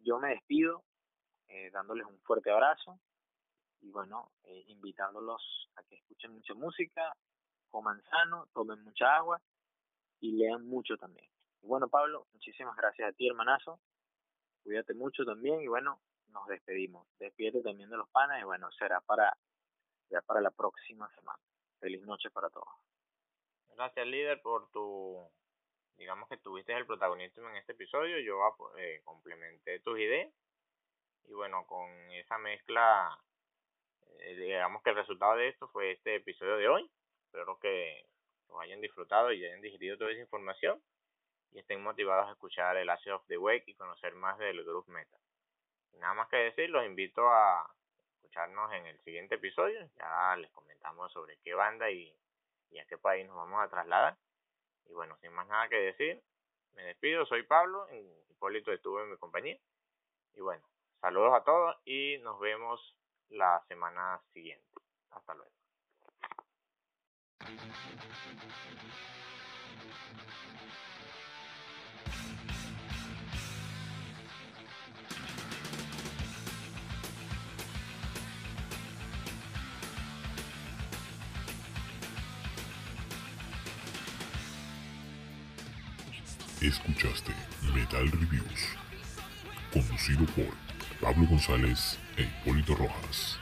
yo me despido eh, dándoles un fuerte abrazo y bueno, eh, invitándolos a que escuchen mucha música, coman sano, tomen mucha agua y lean mucho también. Bueno, Pablo, muchísimas gracias a ti, hermanazo. Cuídate mucho también y bueno, nos despedimos. Despídete también de los panas y bueno, será para, ya para la próxima semana. Feliz noche para todos. Gracias, líder, por tu, digamos que tuviste el protagonismo en este episodio. Yo eh, complementé tus ideas y bueno, con esa mezcla, eh, digamos que el resultado de esto fue este episodio de hoy. Espero que lo hayan disfrutado y hayan digerido toda esa información y estén motivados a escuchar el Ashes of the Wake y conocer más del group metal. Nada más que decir, los invito a escucharnos en el siguiente episodio. Ya les comentamos sobre qué banda y a qué país nos vamos a trasladar. Y bueno, sin más nada que decir, me despido. Soy Pablo, Hipólito estuvo en mi compañía. Y bueno, saludos a todos y nos vemos la semana siguiente. Hasta luego. Escuchaste Metal Reviews, conducido por Pablo González e Hipólito Rojas.